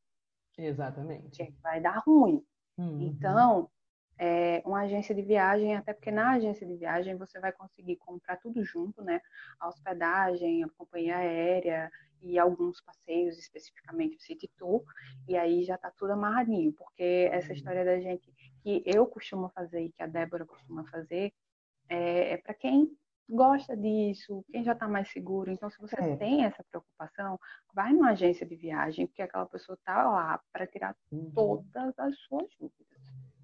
Exatamente. Vai dar ruim. Uhum. Então, é, uma agência de viagem, até porque na agência de viagem você vai conseguir comprar tudo junto, né? A hospedagem, a companhia aérea e alguns passeios, especificamente o City Tour, e aí já tá tudo amarradinho, porque essa uhum. história da gente que eu costumo fazer e que a Débora costuma fazer é, é para quem gosta disso, quem já está mais seguro. Então, se você é. tem essa preocupação, vai numa agência de viagem, porque aquela pessoa está lá para tirar uhum. todas as suas dúvidas.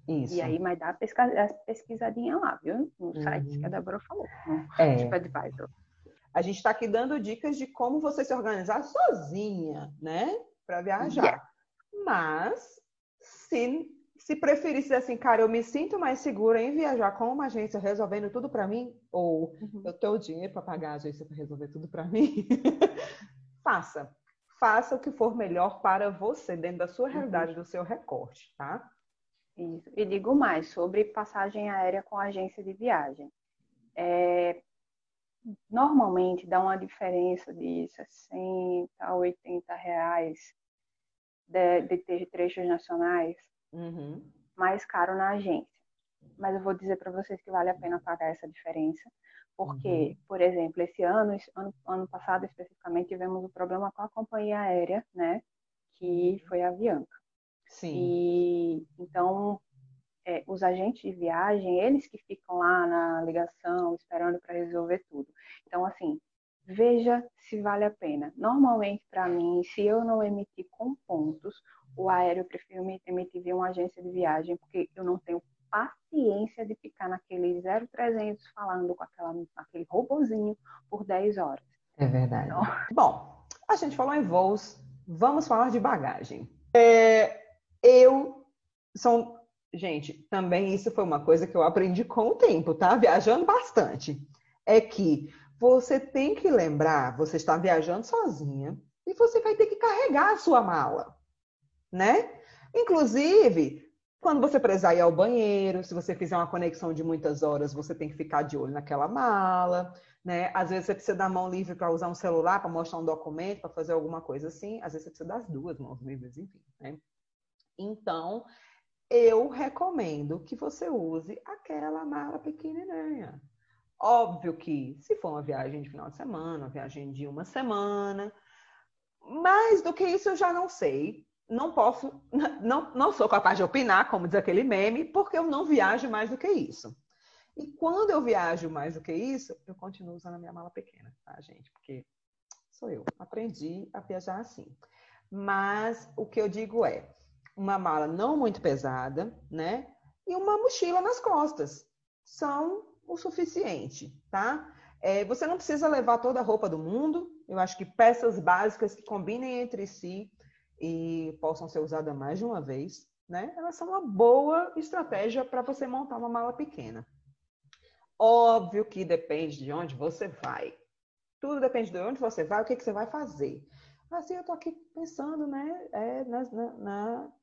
Isso. E aí, mas dá a pesquisadinha lá, viu? No uhum. site que a uhum. Débora falou, no é. TripAdvisor. A gente está aqui dando dicas de como você se organizar sozinha, né? Para viajar. Yeah. Mas, se se preferisse assim, cara, eu me sinto mais segura em viajar com uma agência resolvendo tudo para mim, ou uhum. eu tenho dinheiro para pagar a agência para resolver tudo para mim, faça. Faça o que for melhor para você, dentro da sua realidade, uhum. do seu recorte, tá? Isso. E digo mais sobre passagem aérea com agência de viagem. É, normalmente dá uma diferença de 60 a 80 reais de, de ter trechos nacionais uhum. mais caro na agência. Mas eu vou dizer para vocês que vale a pena pagar essa diferença, porque, uhum. por exemplo, esse ano, ano, ano passado especificamente, tivemos um problema com a companhia aérea, né, que uhum. foi a Avianca. Sim. E então é, os agentes de viagem, eles que ficam lá na ligação esperando para resolver tudo. Então, assim, veja se vale a pena. Normalmente, para mim, se eu não emitir com pontos, o aéreo eu prefiro emitir via uma agência de viagem, porque eu não tenho paciência de ficar naquele 0300 falando com aquela, aquele robozinho por 10 horas. É verdade. Então... Bom, a gente falou em voos, vamos falar de bagagem. É, eu são. Gente, também isso foi uma coisa que eu aprendi com o tempo, tá? Viajando bastante. É que você tem que lembrar, você está viajando sozinha e você vai ter que carregar a sua mala, né? Inclusive, quando você precisar ir ao banheiro, se você fizer uma conexão de muitas horas, você tem que ficar de olho naquela mala, né? Às vezes você precisa da mão livre para usar um celular, para mostrar um documento, para fazer alguma coisa assim. Às vezes você precisa das duas mãos livres, enfim, né? Então, eu recomendo que você use aquela mala pequenininha. Óbvio que, se for uma viagem de final de semana, uma viagem de uma semana, mais do que isso eu já não sei. Não posso, não, não sou capaz de opinar, como diz aquele meme, porque eu não viajo mais do que isso. E quando eu viajo mais do que isso, eu continuo usando a minha mala pequena, tá, gente? Porque sou eu. Aprendi a viajar assim. Mas o que eu digo é uma mala não muito pesada, né? E uma mochila nas costas. São o suficiente, tá? É, você não precisa levar toda a roupa do mundo. Eu acho que peças básicas que combinem entre si e possam ser usadas mais de uma vez, né? Elas são uma boa estratégia para você montar uma mala pequena. Óbvio que depende de onde você vai. Tudo depende de onde você vai, o que, que você vai fazer. Assim, eu tô aqui pensando, né, é, na, na,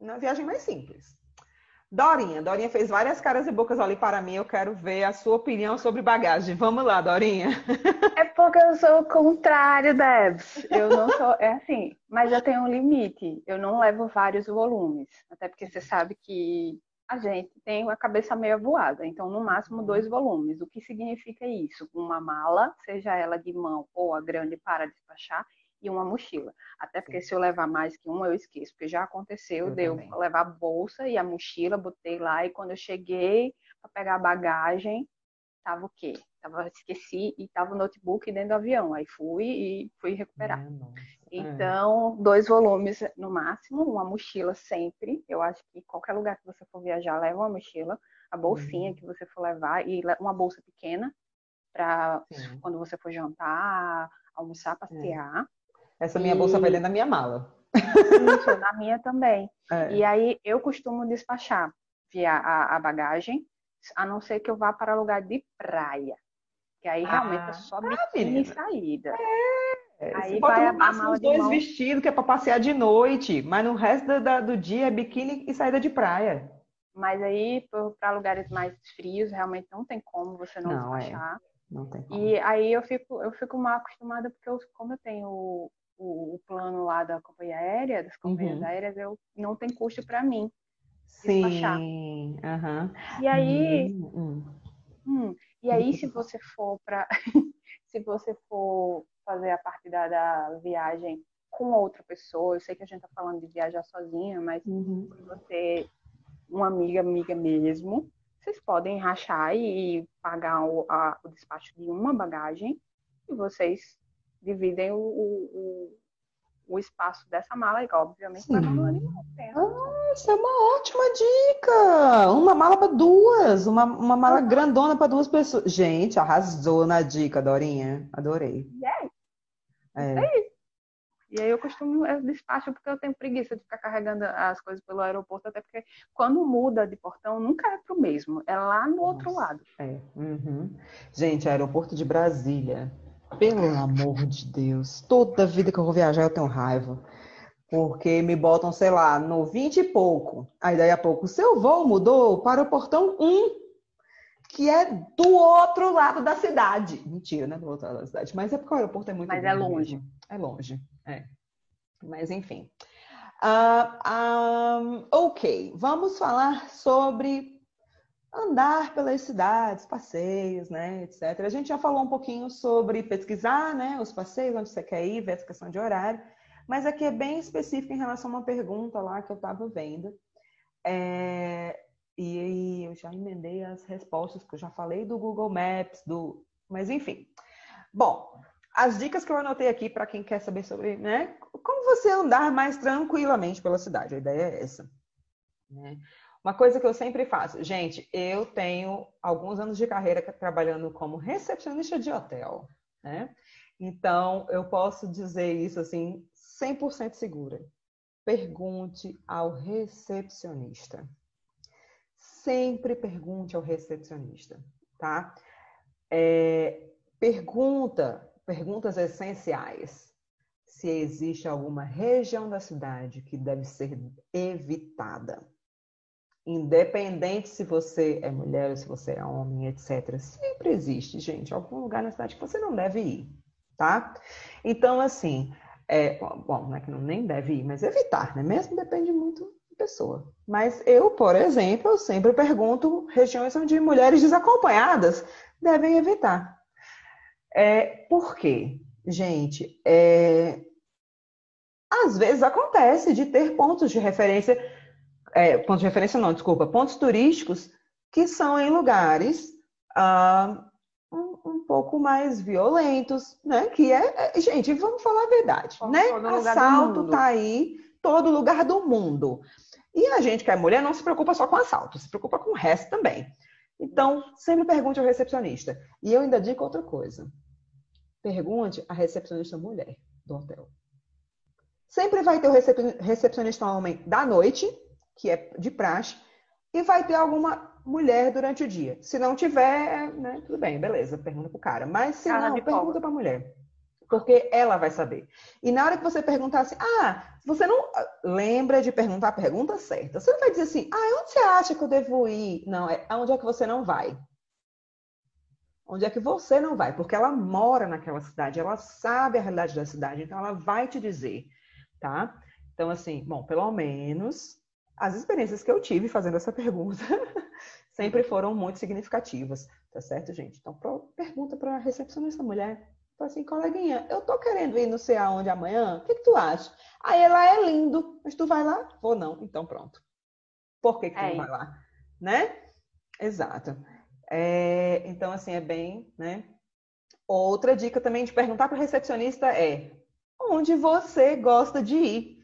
na viagem mais simples. Dorinha, Dorinha fez várias caras e bocas ali para mim. Eu quero ver a sua opinião sobre bagagem. Vamos lá, Dorinha. É porque eu sou o contrário, Debs. Eu não sou, é assim, mas eu tenho um limite. Eu não levo vários volumes, até porque você sabe que a gente tem a cabeça meio voada, então no máximo dois volumes. O que significa isso? Uma mala, seja ela de mão ou a grande para despachar, e uma mochila. Até porque Sim. se eu levar mais que uma, eu esqueço, porque já aconteceu, eu deu levar a bolsa e a mochila, botei lá, e quando eu cheguei para pegar a bagagem, tava o quê? Tava, esqueci e tava o notebook dentro do avião. Aí fui e fui recuperar. É. Então, dois volumes no máximo, uma mochila sempre. Eu acho que qualquer lugar que você for viajar, leva uma mochila, a bolsinha uhum. que você for levar e uma bolsa pequena para quando você for jantar, almoçar, passear. É. Essa minha e... bolsa vai dentro da minha mala. Isso, na minha também. É. E aí eu costumo despachar via a, a, bagagem, a não ser que eu vá para lugar de praia. Que aí realmente é ah, só biquíni ah, e saída. É. Aí Você vai a, a mala dois mão... vestidos que é para passear de noite, mas no resto do, do dia é biquíni e saída de praia. Mas aí, para lugares mais frios, realmente não tem como você não, não é. despachar. É. Não tem como. E aí eu fico, eu fico mal acostumada, porque eu, como eu tenho o, o, plano lá da companhia aérea, das companhias uhum. aéreas, eu não tem custo para mim Sim. Uhum. E aí, uhum. hum, e aí se você for para se você for fazer a parte da, da, viagem com outra pessoa, eu sei que a gente tá falando de viajar sozinha, mas uhum. se você uma amiga amiga mesmo, vocês podem rachar e pagar o, a, o despacho de uma bagagem e vocês dividem o, o, o espaço dessa mala, e obviamente Sim. mala de mão. Ah, isso é uma ótima dica! Uma mala para duas, uma, uma mala uhum. grandona para duas pessoas. Gente, arrasou na dica, Dorinha. Adorei. Yes. É. é isso. E aí eu costumo eu despacho porque eu tenho preguiça de ficar carregando as coisas pelo aeroporto, até porque quando muda de portão, nunca é pro mesmo, é lá no Nossa, outro lado. É. Uhum. Gente, aeroporto de Brasília pelo amor de Deus. Toda vida que eu vou viajar eu tenho raiva. Porque me botam, sei lá, no 20 e pouco. Aí daí a pouco, o seu voo mudou para o portão 1, que é do outro lado da cidade. Mentira, né? Do outro lado da cidade. Mas é porque o aeroporto é muito Mas é longe. Mesmo. É longe, é. Mas enfim. Uh, um, ok, vamos falar sobre andar pelas cidades, passeios, né, etc. A gente já falou um pouquinho sobre pesquisar, né, os passeios, onde você quer ir, ver essa questão de horário, mas aqui é bem específico em relação a uma pergunta lá que eu estava vendo. É, e aí eu já emendei as respostas, que eu já falei do Google Maps, do, mas enfim. Bom, as dicas que eu anotei aqui para quem quer saber sobre, né, como você andar mais tranquilamente pela cidade. A ideia é essa. Né? Uma coisa que eu sempre faço, gente, eu tenho alguns anos de carreira trabalhando como recepcionista de hotel, né? Então, eu posso dizer isso assim, 100% segura. Pergunte ao recepcionista. Sempre pergunte ao recepcionista, tá? É, pergunta, perguntas essenciais. Se existe alguma região da cidade que deve ser evitada independente se você é mulher ou se você é homem, etc. Sempre existe, gente, algum lugar na cidade que você não deve ir, tá? Então, assim, é, bom, não é que não nem deve ir, mas evitar, né? Mesmo depende muito da pessoa. Mas eu, por exemplo, sempre pergunto regiões onde mulheres desacompanhadas devem evitar. É, por quê? Gente, é, às vezes acontece de ter pontos de referência é, pontos de referência não, desculpa, pontos turísticos que são em lugares ah, um, um, pouco mais violentos, né? Que é, é gente, vamos falar a verdade, né? Assalto tá aí, todo lugar do mundo. E a gente que é mulher não se preocupa só com assalto, se preocupa com o resto também. Então, sempre pergunte ao recepcionista. E eu ainda digo outra coisa. Pergunte à recepcionista mulher do hotel. Sempre vai ter o recepcionista homem da noite que é de praxe, e vai ter alguma mulher durante o dia. Se não tiver, né, tudo bem, beleza, pergunta pro cara. Mas se não, pergunta pra mulher. Porque ela vai saber. E na hora que você perguntar assim, ah, você não ah, lembra de perguntar a pergunta certa. Você não vai dizer assim, ah, onde você acha que eu devo ir? Não, é onde é que você não vai. Onde é que você não vai? Porque ela mora naquela cidade, ela sabe a realidade da cidade, então ela vai te dizer, tá? Então, assim, bom, pelo menos as experiências que eu tive fazendo essa pergunta sempre foram muito significativas, tá certo, gente? Então, pro, pergunta para a recepcionista mulher. Fala assim, coleguinha, eu tô querendo ir não sei aonde amanhã, o que, que tu acha? Aí ela é lindo, mas tu vai lá? Vou não, então pronto. Por que, que tu é não vai lá? Né? Exato. É, então, assim, é bem, né? Outra dica também de perguntar para recepcionista é onde você gosta de ir.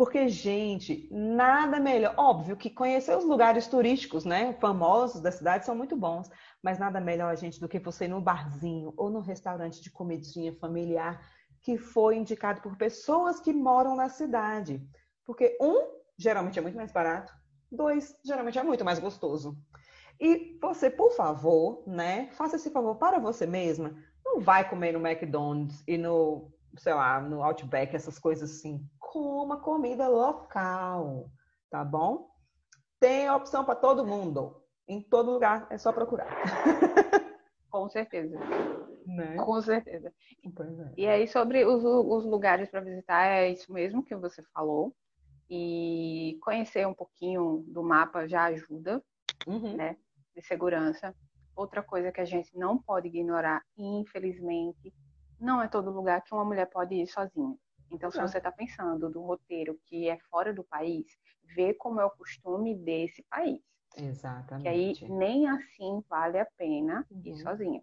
Porque, gente, nada melhor. Óbvio que conhecer os lugares turísticos, né, famosos da cidade são muito bons, mas nada melhor, gente, do que você ir no barzinho ou no restaurante de comidinha familiar que foi indicado por pessoas que moram na cidade. Porque, um, geralmente é muito mais barato, dois, geralmente é muito mais gostoso. E você, por favor, né, faça esse favor para você mesma. Não vai comer no McDonald's e no, sei lá, no Outback, essas coisas assim coma comida local, tá bom? Tem opção para todo mundo. Em todo lugar, é só procurar. Com certeza. Né? Com certeza. É. E aí, sobre os, os lugares para visitar, é isso mesmo que você falou. E conhecer um pouquinho do mapa já ajuda, uhum. né? De segurança. Outra coisa que a gente não pode ignorar, infelizmente, não é todo lugar que uma mulher pode ir sozinha. Então, se você está pensando do roteiro que é fora do país, vê como é o costume desse país. Exatamente. Que aí nem assim vale a pena uhum. ir sozinha.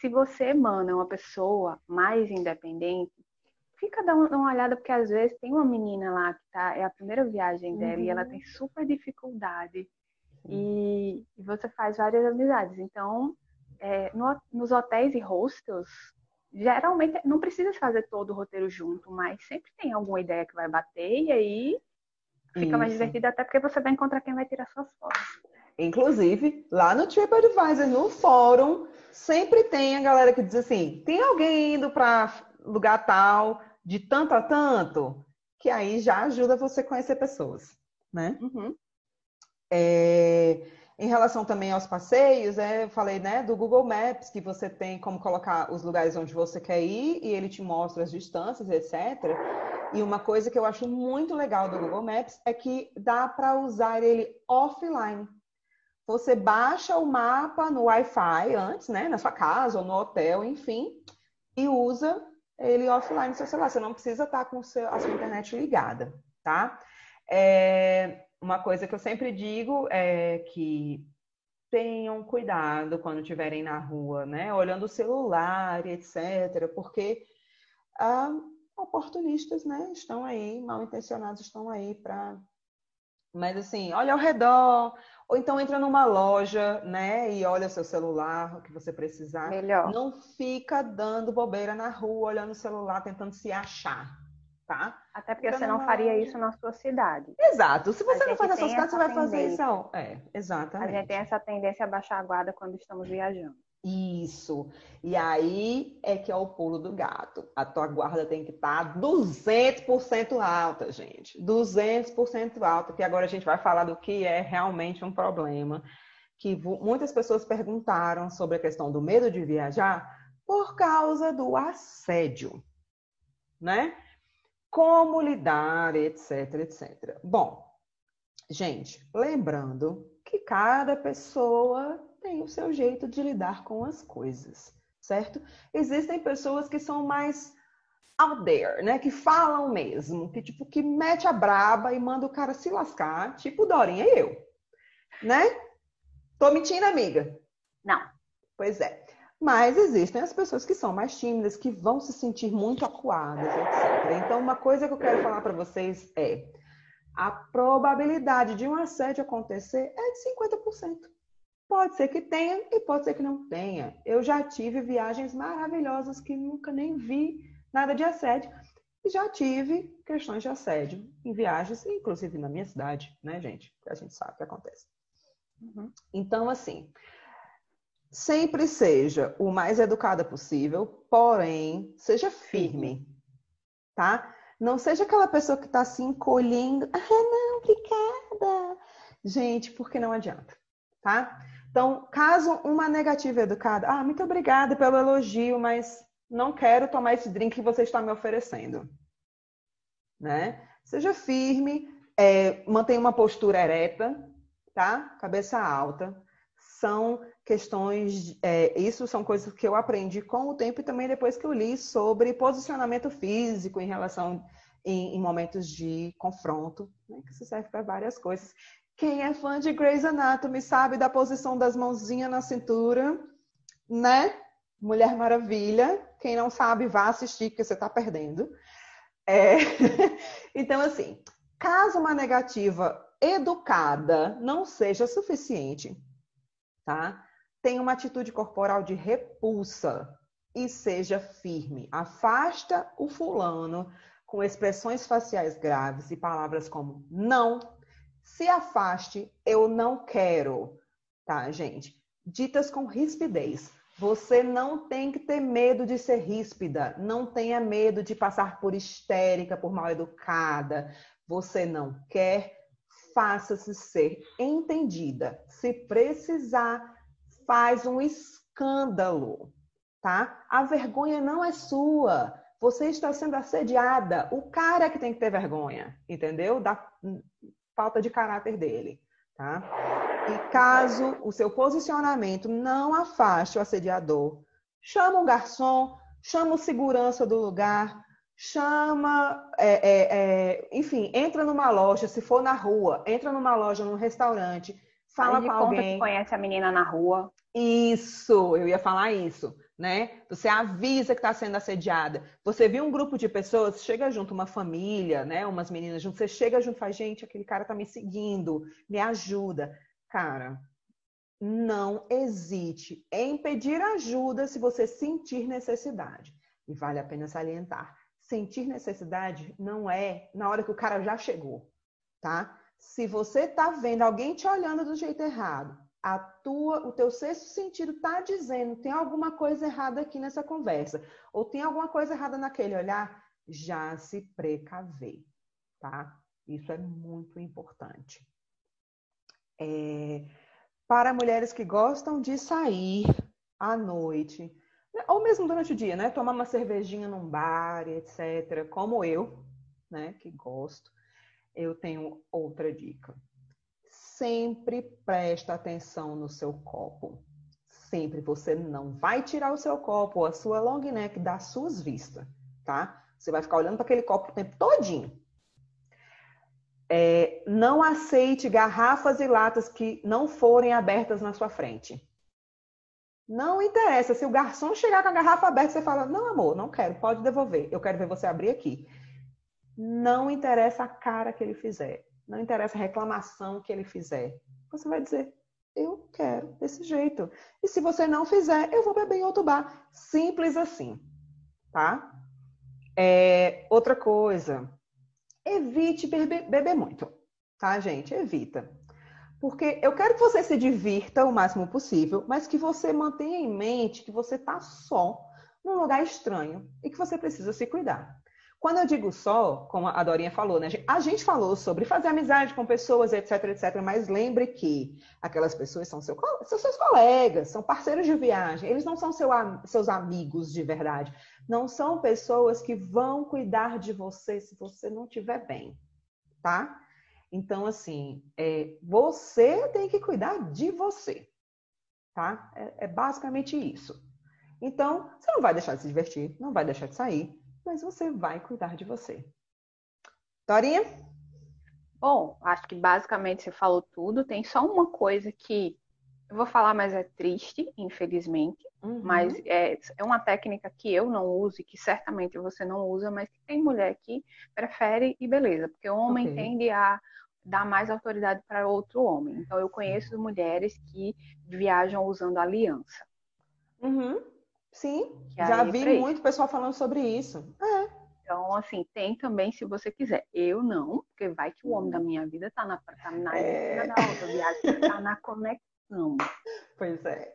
Se você, é uma pessoa mais independente, fica dando uma olhada, porque às vezes tem uma menina lá que tá, é a primeira viagem dela uhum. e ela uhum. tem super dificuldade. E, e, você faz várias amizades. Então, é, no, nos hotéis e hostels, geralmente não precisa fazer todo o roteiro junto, mas sempre tem alguma ideia que vai bater e aí fica Isso. mais divertido até porque você vai encontrar quem vai tirar suas fotos. Inclusive, lá no TripAdvisor, no fórum, sempre tem a galera que diz assim: tem alguém indo para lugar tal, de tanto a tanto, que aí já ajuda você a conhecer pessoas, né? Uhum. É... Em relação também aos passeios, é, eu falei né, do Google Maps, que você tem como colocar os lugares onde você quer ir e ele te mostra as distâncias, etc. E uma coisa que eu acho muito legal do Google Maps é que dá para usar ele offline. Você baixa o mapa no Wi-Fi antes, né, na sua casa ou no hotel, enfim, e usa ele offline no seu celular. Você não precisa estar com a sua internet ligada, tá? É, uma coisa que eu sempre digo é que tenham cuidado quando estiverem na rua, né? Olhando o celular, etc. Porque ah, oportunistas, né? Estão aí, mal intencionados estão aí para Mas assim, olha ao redor, ou então entra numa loja, né, e olha seu celular, o que você precisar. Melhor. Não fica dando bobeira na rua, olhando o celular, tentando se achar, tá? Até porque você não faria isso na sua cidade. Exato. Se você não faz na sua cidade, você vai fazer isso. É, exatamente. A gente tem essa tendência a baixar a guarda quando estamos viajando. Isso. E aí é que é o pulo do gato. A tua guarda tem que estar tá 200% alta, gente. 200% alta, que agora a gente vai falar do que é realmente um problema. Que muitas pessoas perguntaram sobre a questão do medo de viajar por causa do assédio, né? Como lidar, etc, etc. Bom, gente, lembrando que cada pessoa tem o seu jeito de lidar com as coisas, certo? Existem pessoas que são mais out there, né? Que falam mesmo, que tipo que mete a braba e manda o cara se lascar, tipo Dorinha e eu, né? Tô mentindo, amiga? Não. Pois é. Mas existem as pessoas que são mais tímidas, que vão se sentir muito acuadas, etc. Então, uma coisa que eu quero falar para vocês é a probabilidade de um assédio acontecer é de 50%. Pode ser que tenha e pode ser que não tenha. Eu já tive viagens maravilhosas que nunca nem vi nada de assédio. E já tive questões de assédio em viagens, inclusive na minha cidade, né, gente? Que a gente sabe o que acontece. Uhum. Então, assim, sempre seja o mais educada possível, porém, seja firme, tá? Não seja aquela pessoa que está se encolhendo. Ah, não, obrigada. Gente, porque não adianta, tá? Então, caso uma negativa educada, ah, muito obrigada pelo elogio, mas não quero tomar esse drink que você está me oferecendo. Né? Seja firme, é, mantenha uma postura ereta, tá? Cabeça alta. São questões, é, isso são coisas que eu aprendi com o tempo e também depois que eu li sobre posicionamento físico em relação em, em momentos de confronto, né? que isso serve para várias coisas. Quem é fã de Grey's Anatomy sabe da posição das mãozinhas na cintura, né? Mulher Maravilha. Quem não sabe, vá assistir, que você está perdendo. É... então, assim, caso uma negativa educada não seja suficiente, tá? Tenha uma atitude corporal de repulsa e seja firme. Afasta o fulano com expressões faciais graves e palavras como não, se afaste, eu não quero, tá, gente? Ditas com rispidez. Você não tem que ter medo de ser ríspida, não tenha medo de passar por histérica, por mal educada. Você não quer, faça-se ser entendida. Se precisar, faz um escândalo, tá? A vergonha não é sua. Você está sendo assediada. O cara que tem que ter vergonha, entendeu? Da, falta de caráter dele, tá? E caso o seu posicionamento não afaste o assediador, chama um garçom, chama o segurança do lugar, chama, é, é, é, enfim, entra numa loja, se for na rua, entra numa loja, num restaurante, fala Aí com alguém. que conhece a menina na rua. Isso, eu ia falar isso né? Você avisa que está sendo assediada. Você viu um grupo de pessoas, chega junto, uma família, né? Umas meninas junto, você chega junto e faz, gente, aquele cara tá me seguindo, me ajuda. Cara, não hesite em pedir ajuda se você sentir necessidade. E vale a pena salientar. Sentir necessidade não é na hora que o cara já chegou, tá? Se você tá vendo alguém te olhando do jeito errado, a tua, o teu sexto sentido está dizendo tem alguma coisa errada aqui nessa conversa, ou tem alguma coisa errada naquele olhar, já se precaver, tá? Isso é muito importante. É, para mulheres que gostam de sair à noite, ou mesmo durante o dia, né? Tomar uma cervejinha num bar, etc. Como eu, né? Que gosto. Eu tenho outra dica sempre presta atenção no seu copo. Sempre você não vai tirar o seu copo ou a sua long neck das suas vistas, tá? Você vai ficar olhando para aquele copo o tempo todinho. É, não aceite garrafas e latas que não forem abertas na sua frente. Não interessa. Se o garçom chegar com a garrafa aberta, você fala: Não, amor, não quero, pode devolver. Eu quero ver você abrir aqui. Não interessa a cara que ele fizer não interessa a reclamação que ele fizer. Você vai dizer, eu quero desse jeito. E se você não fizer, eu vou beber em outro bar. Simples assim, tá? É, outra coisa, evite beber, beber muito, tá, gente? Evita. Porque eu quero que você se divirta o máximo possível, mas que você mantenha em mente que você está só num lugar estranho e que você precisa se cuidar. Quando eu digo só, como a Dorinha falou, né? A gente falou sobre fazer amizade com pessoas, etc, etc. Mas lembre que aquelas pessoas são, seu, são seus colegas, são parceiros de viagem. Eles não são seu, seus amigos de verdade. Não são pessoas que vão cuidar de você se você não estiver bem, tá? Então, assim, é, você tem que cuidar de você, tá? É, é basicamente isso. Então, você não vai deixar de se divertir, não vai deixar de sair, mas você vai cuidar de você. Dorinha? Bom, acho que basicamente você falou tudo. Tem só uma coisa que eu vou falar, mas é triste, infelizmente. Uhum. Mas é, é uma técnica que eu não uso e que certamente você não usa, mas que tem mulher que prefere e beleza, porque o homem okay. tende a dar mais autoridade para outro homem. Então eu conheço mulheres que viajam usando aliança. Uhum. Sim, já vi muito pessoal falando sobre isso. É. Então, assim, tem também se você quiser. Eu não, porque vai que o homem da minha vida tá na, tá na é. da outra viagem, tá na conexão. Pois é.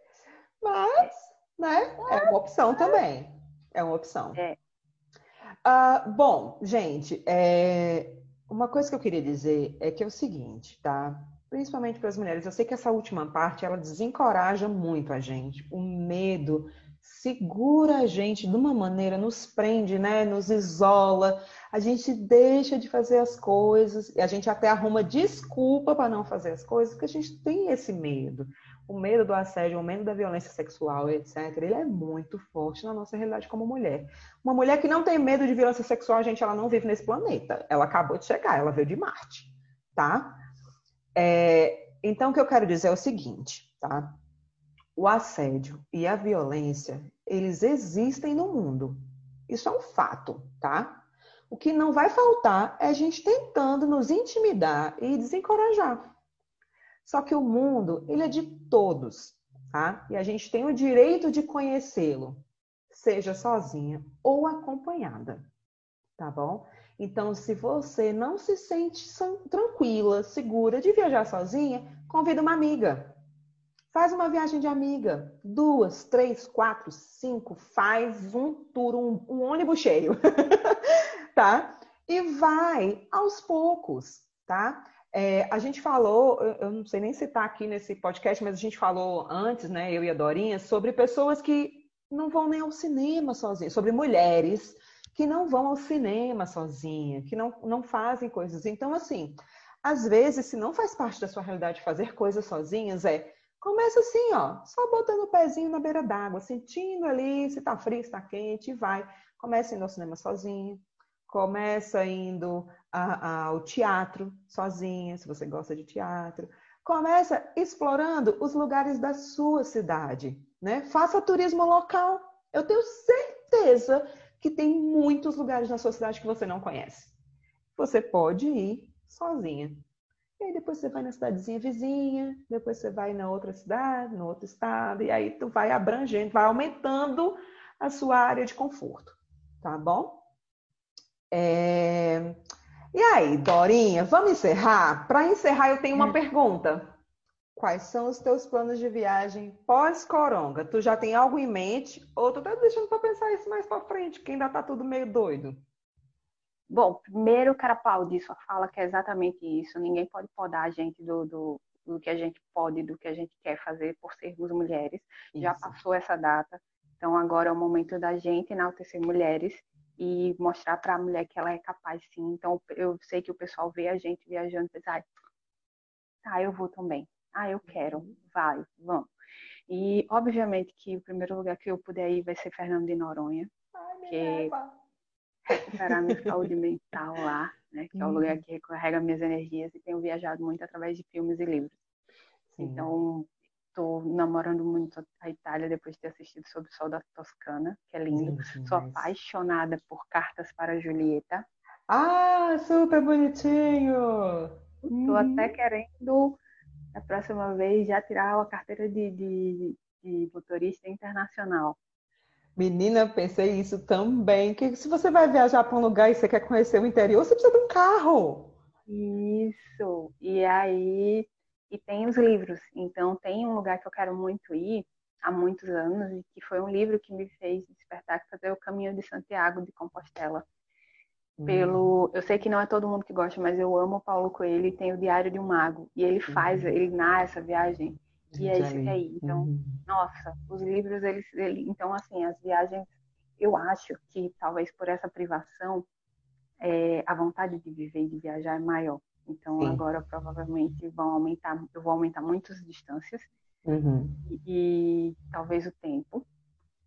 Mas, é. né, é uma opção também. É uma opção. É. Uh, bom, gente, é... uma coisa que eu queria dizer é que é o seguinte, tá? Principalmente para as mulheres, eu sei que essa última parte ela desencoraja muito a gente. O medo segura a gente de uma maneira, nos prende, né? Nos isola. A gente deixa de fazer as coisas e a gente até arruma desculpa para não fazer as coisas, porque a gente tem esse medo. O medo do assédio, o medo da violência sexual, etc. Ele é muito forte na nossa realidade como mulher. Uma mulher que não tem medo de violência sexual, gente, ela não vive nesse planeta. Ela acabou de chegar, ela veio de Marte, tá? É... Então, o que eu quero dizer é o seguinte, tá? O assédio e a violência, eles existem no mundo. Isso é um fato, tá? O que não vai faltar é a gente tentando nos intimidar e desencorajar. Só que o mundo, ele é de todos, tá? E a gente tem o direito de conhecê-lo, seja sozinha ou acompanhada, tá bom? Então, se você não se sente tranquila, segura de viajar sozinha, convida uma amiga, Faz uma viagem de amiga, duas, três, quatro, cinco, faz um tour, um, um ônibus cheio, tá? E vai aos poucos, tá? É, a gente falou, eu não sei nem se está aqui nesse podcast, mas a gente falou antes, né, eu e a Dorinha, sobre pessoas que não vão nem ao cinema sozinhas, sobre mulheres que não vão ao cinema sozinha, que não, não fazem coisas. Então, assim, às vezes, se não faz parte da sua realidade fazer coisas sozinhas, é Começa assim, ó, só botando o pezinho na beira d'água, sentindo ali se tá frio, se tá quente, e vai. Começa indo ao cinema sozinho, começa indo ao teatro sozinha, se você gosta de teatro. Começa explorando os lugares da sua cidade, né? Faça turismo local. Eu tenho certeza que tem muitos lugares na sua cidade que você não conhece. Você pode ir sozinha. E aí depois você vai na cidadezinha vizinha, depois você vai na outra cidade, no outro estado, e aí tu vai abrangendo, vai aumentando a sua área de conforto, tá bom? É... E aí, Dorinha, vamos encerrar? Para encerrar, eu tenho uma hum. pergunta. Quais são os teus planos de viagem pós-coronga? Tu já tem algo em mente ou tu tá deixando para pensar isso mais para frente, que ainda tá tudo meio doido? Bom, primeiro Carapaldi só fala que é exatamente isso. Ninguém pode podar a gente do, do, do, que a gente pode, do que a gente quer fazer por sermos mulheres. Isso. Já passou essa data. Então agora é o momento da gente enaltecer mulheres e mostrar para a mulher que ela é capaz sim. Então eu sei que o pessoal vê a gente viajando e pensa, ah, tá, eu vou também. Ah, eu quero. Vai, vamos. E obviamente que o primeiro lugar que eu puder ir vai ser Fernando de Noronha. Ai, que recuperar minha saúde mental lá, né? Que é o lugar uhum. que recarrega minhas energias e tenho viajado muito através de filmes e livros. Sim. Então, estou namorando muito a Itália depois de ter assistido Sobre o Sol da Toscana, que é lindo. Sim, Sou apaixonada por Cartas para Julieta. Ah, super bonitinho! Estou uhum. até querendo, na próxima vez, já tirar a carteira de, de, de motorista internacional. Menina, pensei isso também. Que se você vai viajar para um lugar e você quer conhecer o interior, você precisa de um carro. Isso. E aí, e tem os livros. Então, tem um lugar que eu quero muito ir há muitos anos e que foi um livro que me fez despertar fazer o caminho de Santiago de Compostela. Pelo, hum. eu sei que não é todo mundo que gosta, mas eu amo o Paulo Coelho e tem o Diário de um Mago e ele faz, uhum. ele narra essa viagem e é isso que é Então, uhum. nossa, os livros eles, ele, então assim, as viagens, eu acho que talvez por essa privação é, a vontade de viver e de viajar é maior. Então Sim. agora provavelmente vão aumentar, eu vou aumentar muitas distâncias uhum. e, e, talvez o tempo.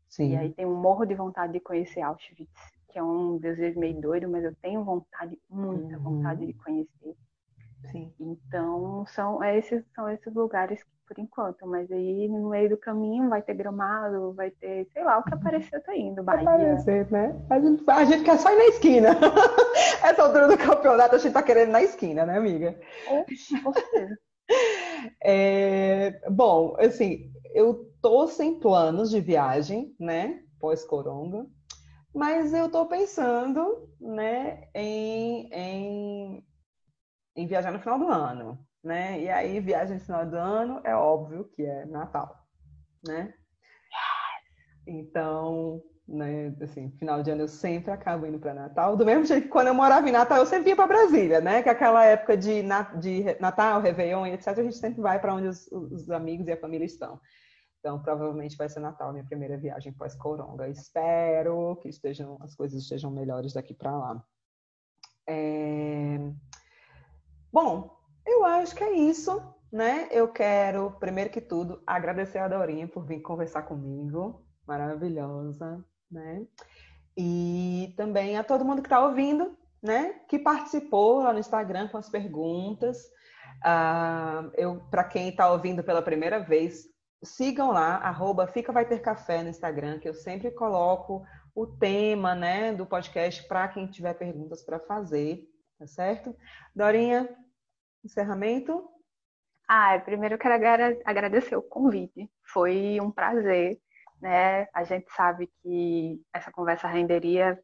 Sim. E aí tem um morro de vontade de conhecer Auschwitz, que é um desejo meio doido, mas eu tenho vontade, muita uhum. vontade de conhecer. Sim. Então são esses são esses lugares que por enquanto, mas aí no meio do caminho vai ter gramado, vai ter, sei lá, o que aparecer tá indo, Bahia. Aparecer, né? A gente, a gente quer só ir na esquina. Essa altura do campeonato a gente tá querendo ir na esquina, né, amiga? Oxe, com certeza. É, bom, assim, eu tô sem planos de viagem, né, pós-coronga, mas eu tô pensando, né, em, em, em viajar no final do ano né? E aí, viagem no final do ano, é óbvio que é Natal, né? Então, né, assim, final de ano eu sempre acabo indo para Natal. Do mesmo jeito que quando eu morava em Natal, eu sempre ia para Brasília, né? Que é aquela época de, de Natal, Réveillon e etc., a gente sempre vai para onde os, os, amigos e a família estão. Então, provavelmente vai ser Natal, minha primeira viagem pós-coronga. Espero que estejam, as coisas estejam melhores daqui para lá. É... Bom, eu acho que é isso, né? Eu quero, primeiro que tudo, agradecer a Dorinha por vir conversar comigo, maravilhosa, né? E também a todo mundo que está ouvindo, né? Que participou lá no Instagram com as perguntas. Uh, eu, para quem está ouvindo pela primeira vez, sigam lá, arroba Fica Vai Ter Café no Instagram, que eu sempre coloco o tema, né, do podcast para quem tiver perguntas para fazer, tá certo? Dorinha, encerramento? Ah, primeiro eu quero agradecer o convite. Foi um prazer, né? A gente sabe que essa conversa renderia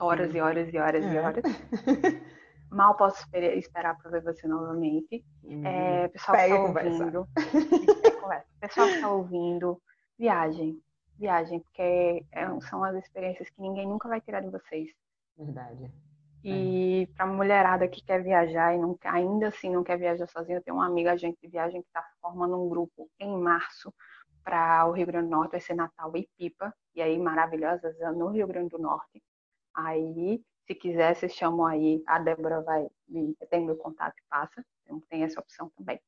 horas e horas e horas é. e horas. Mal posso esperar para ver você novamente. Hum, é, pessoal que está ouvindo, pessoal que está ouvindo, viagem, viagem, porque é, são as experiências que ninguém nunca vai tirar de vocês. Verdade. E para mulherada que quer viajar e não, ainda assim não quer viajar sozinha, eu tenho uma amiga agente de viagem que está formando um grupo em março para o Rio Grande do Norte, vai ser Natal e Pipa, e aí maravilhosas no Rio Grande do Norte. Aí, se quiser, vocês chamam aí, a Débora vai, tem meu contato e passa, então tem essa opção também.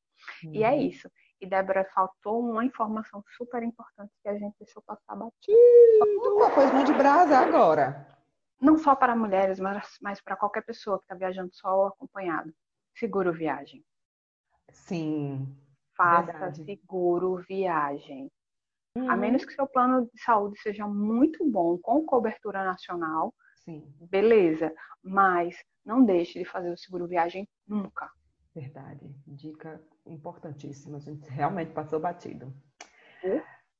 Uhum. E é uhum. isso. E Débora, faltou uma informação super importante que a gente deixou passar batido. Uma coisa de brasa agora não só para mulheres, mas, mas para qualquer pessoa que está viajando só ou acompanhado. Seguro viagem. Sim. Faça verdade. seguro viagem. Uhum. A menos que seu plano de saúde seja muito bom, com cobertura nacional, Sim. beleza. Mas não deixe de fazer o seguro viagem nunca. Verdade. Dica importantíssima. A gente realmente passou batido.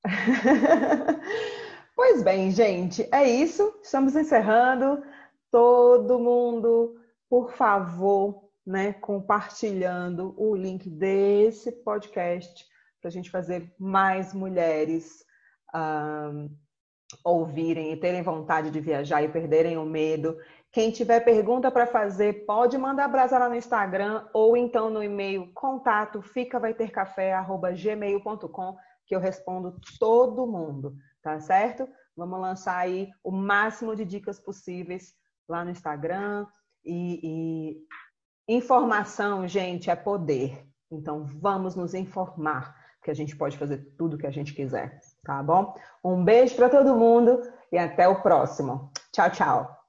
Pois bem, gente, é isso. Estamos encerrando. Todo mundo, por favor, né, compartilhando o link desse podcast para a gente fazer mais mulheres um, ouvirem e terem vontade de viajar e perderem o medo. Quem tiver pergunta para fazer, pode mandar brasa lá no Instagram ou então no e-mail contato fica vai ter café gmail.com que eu respondo todo mundo tá certo? Vamos lançar aí o máximo de dicas possíveis lá no Instagram. E, e informação, gente, é poder. Então, vamos nos informar, que a gente pode fazer tudo o que a gente quiser, tá bom? Um beijo para todo mundo e até o próximo. Tchau, tchau.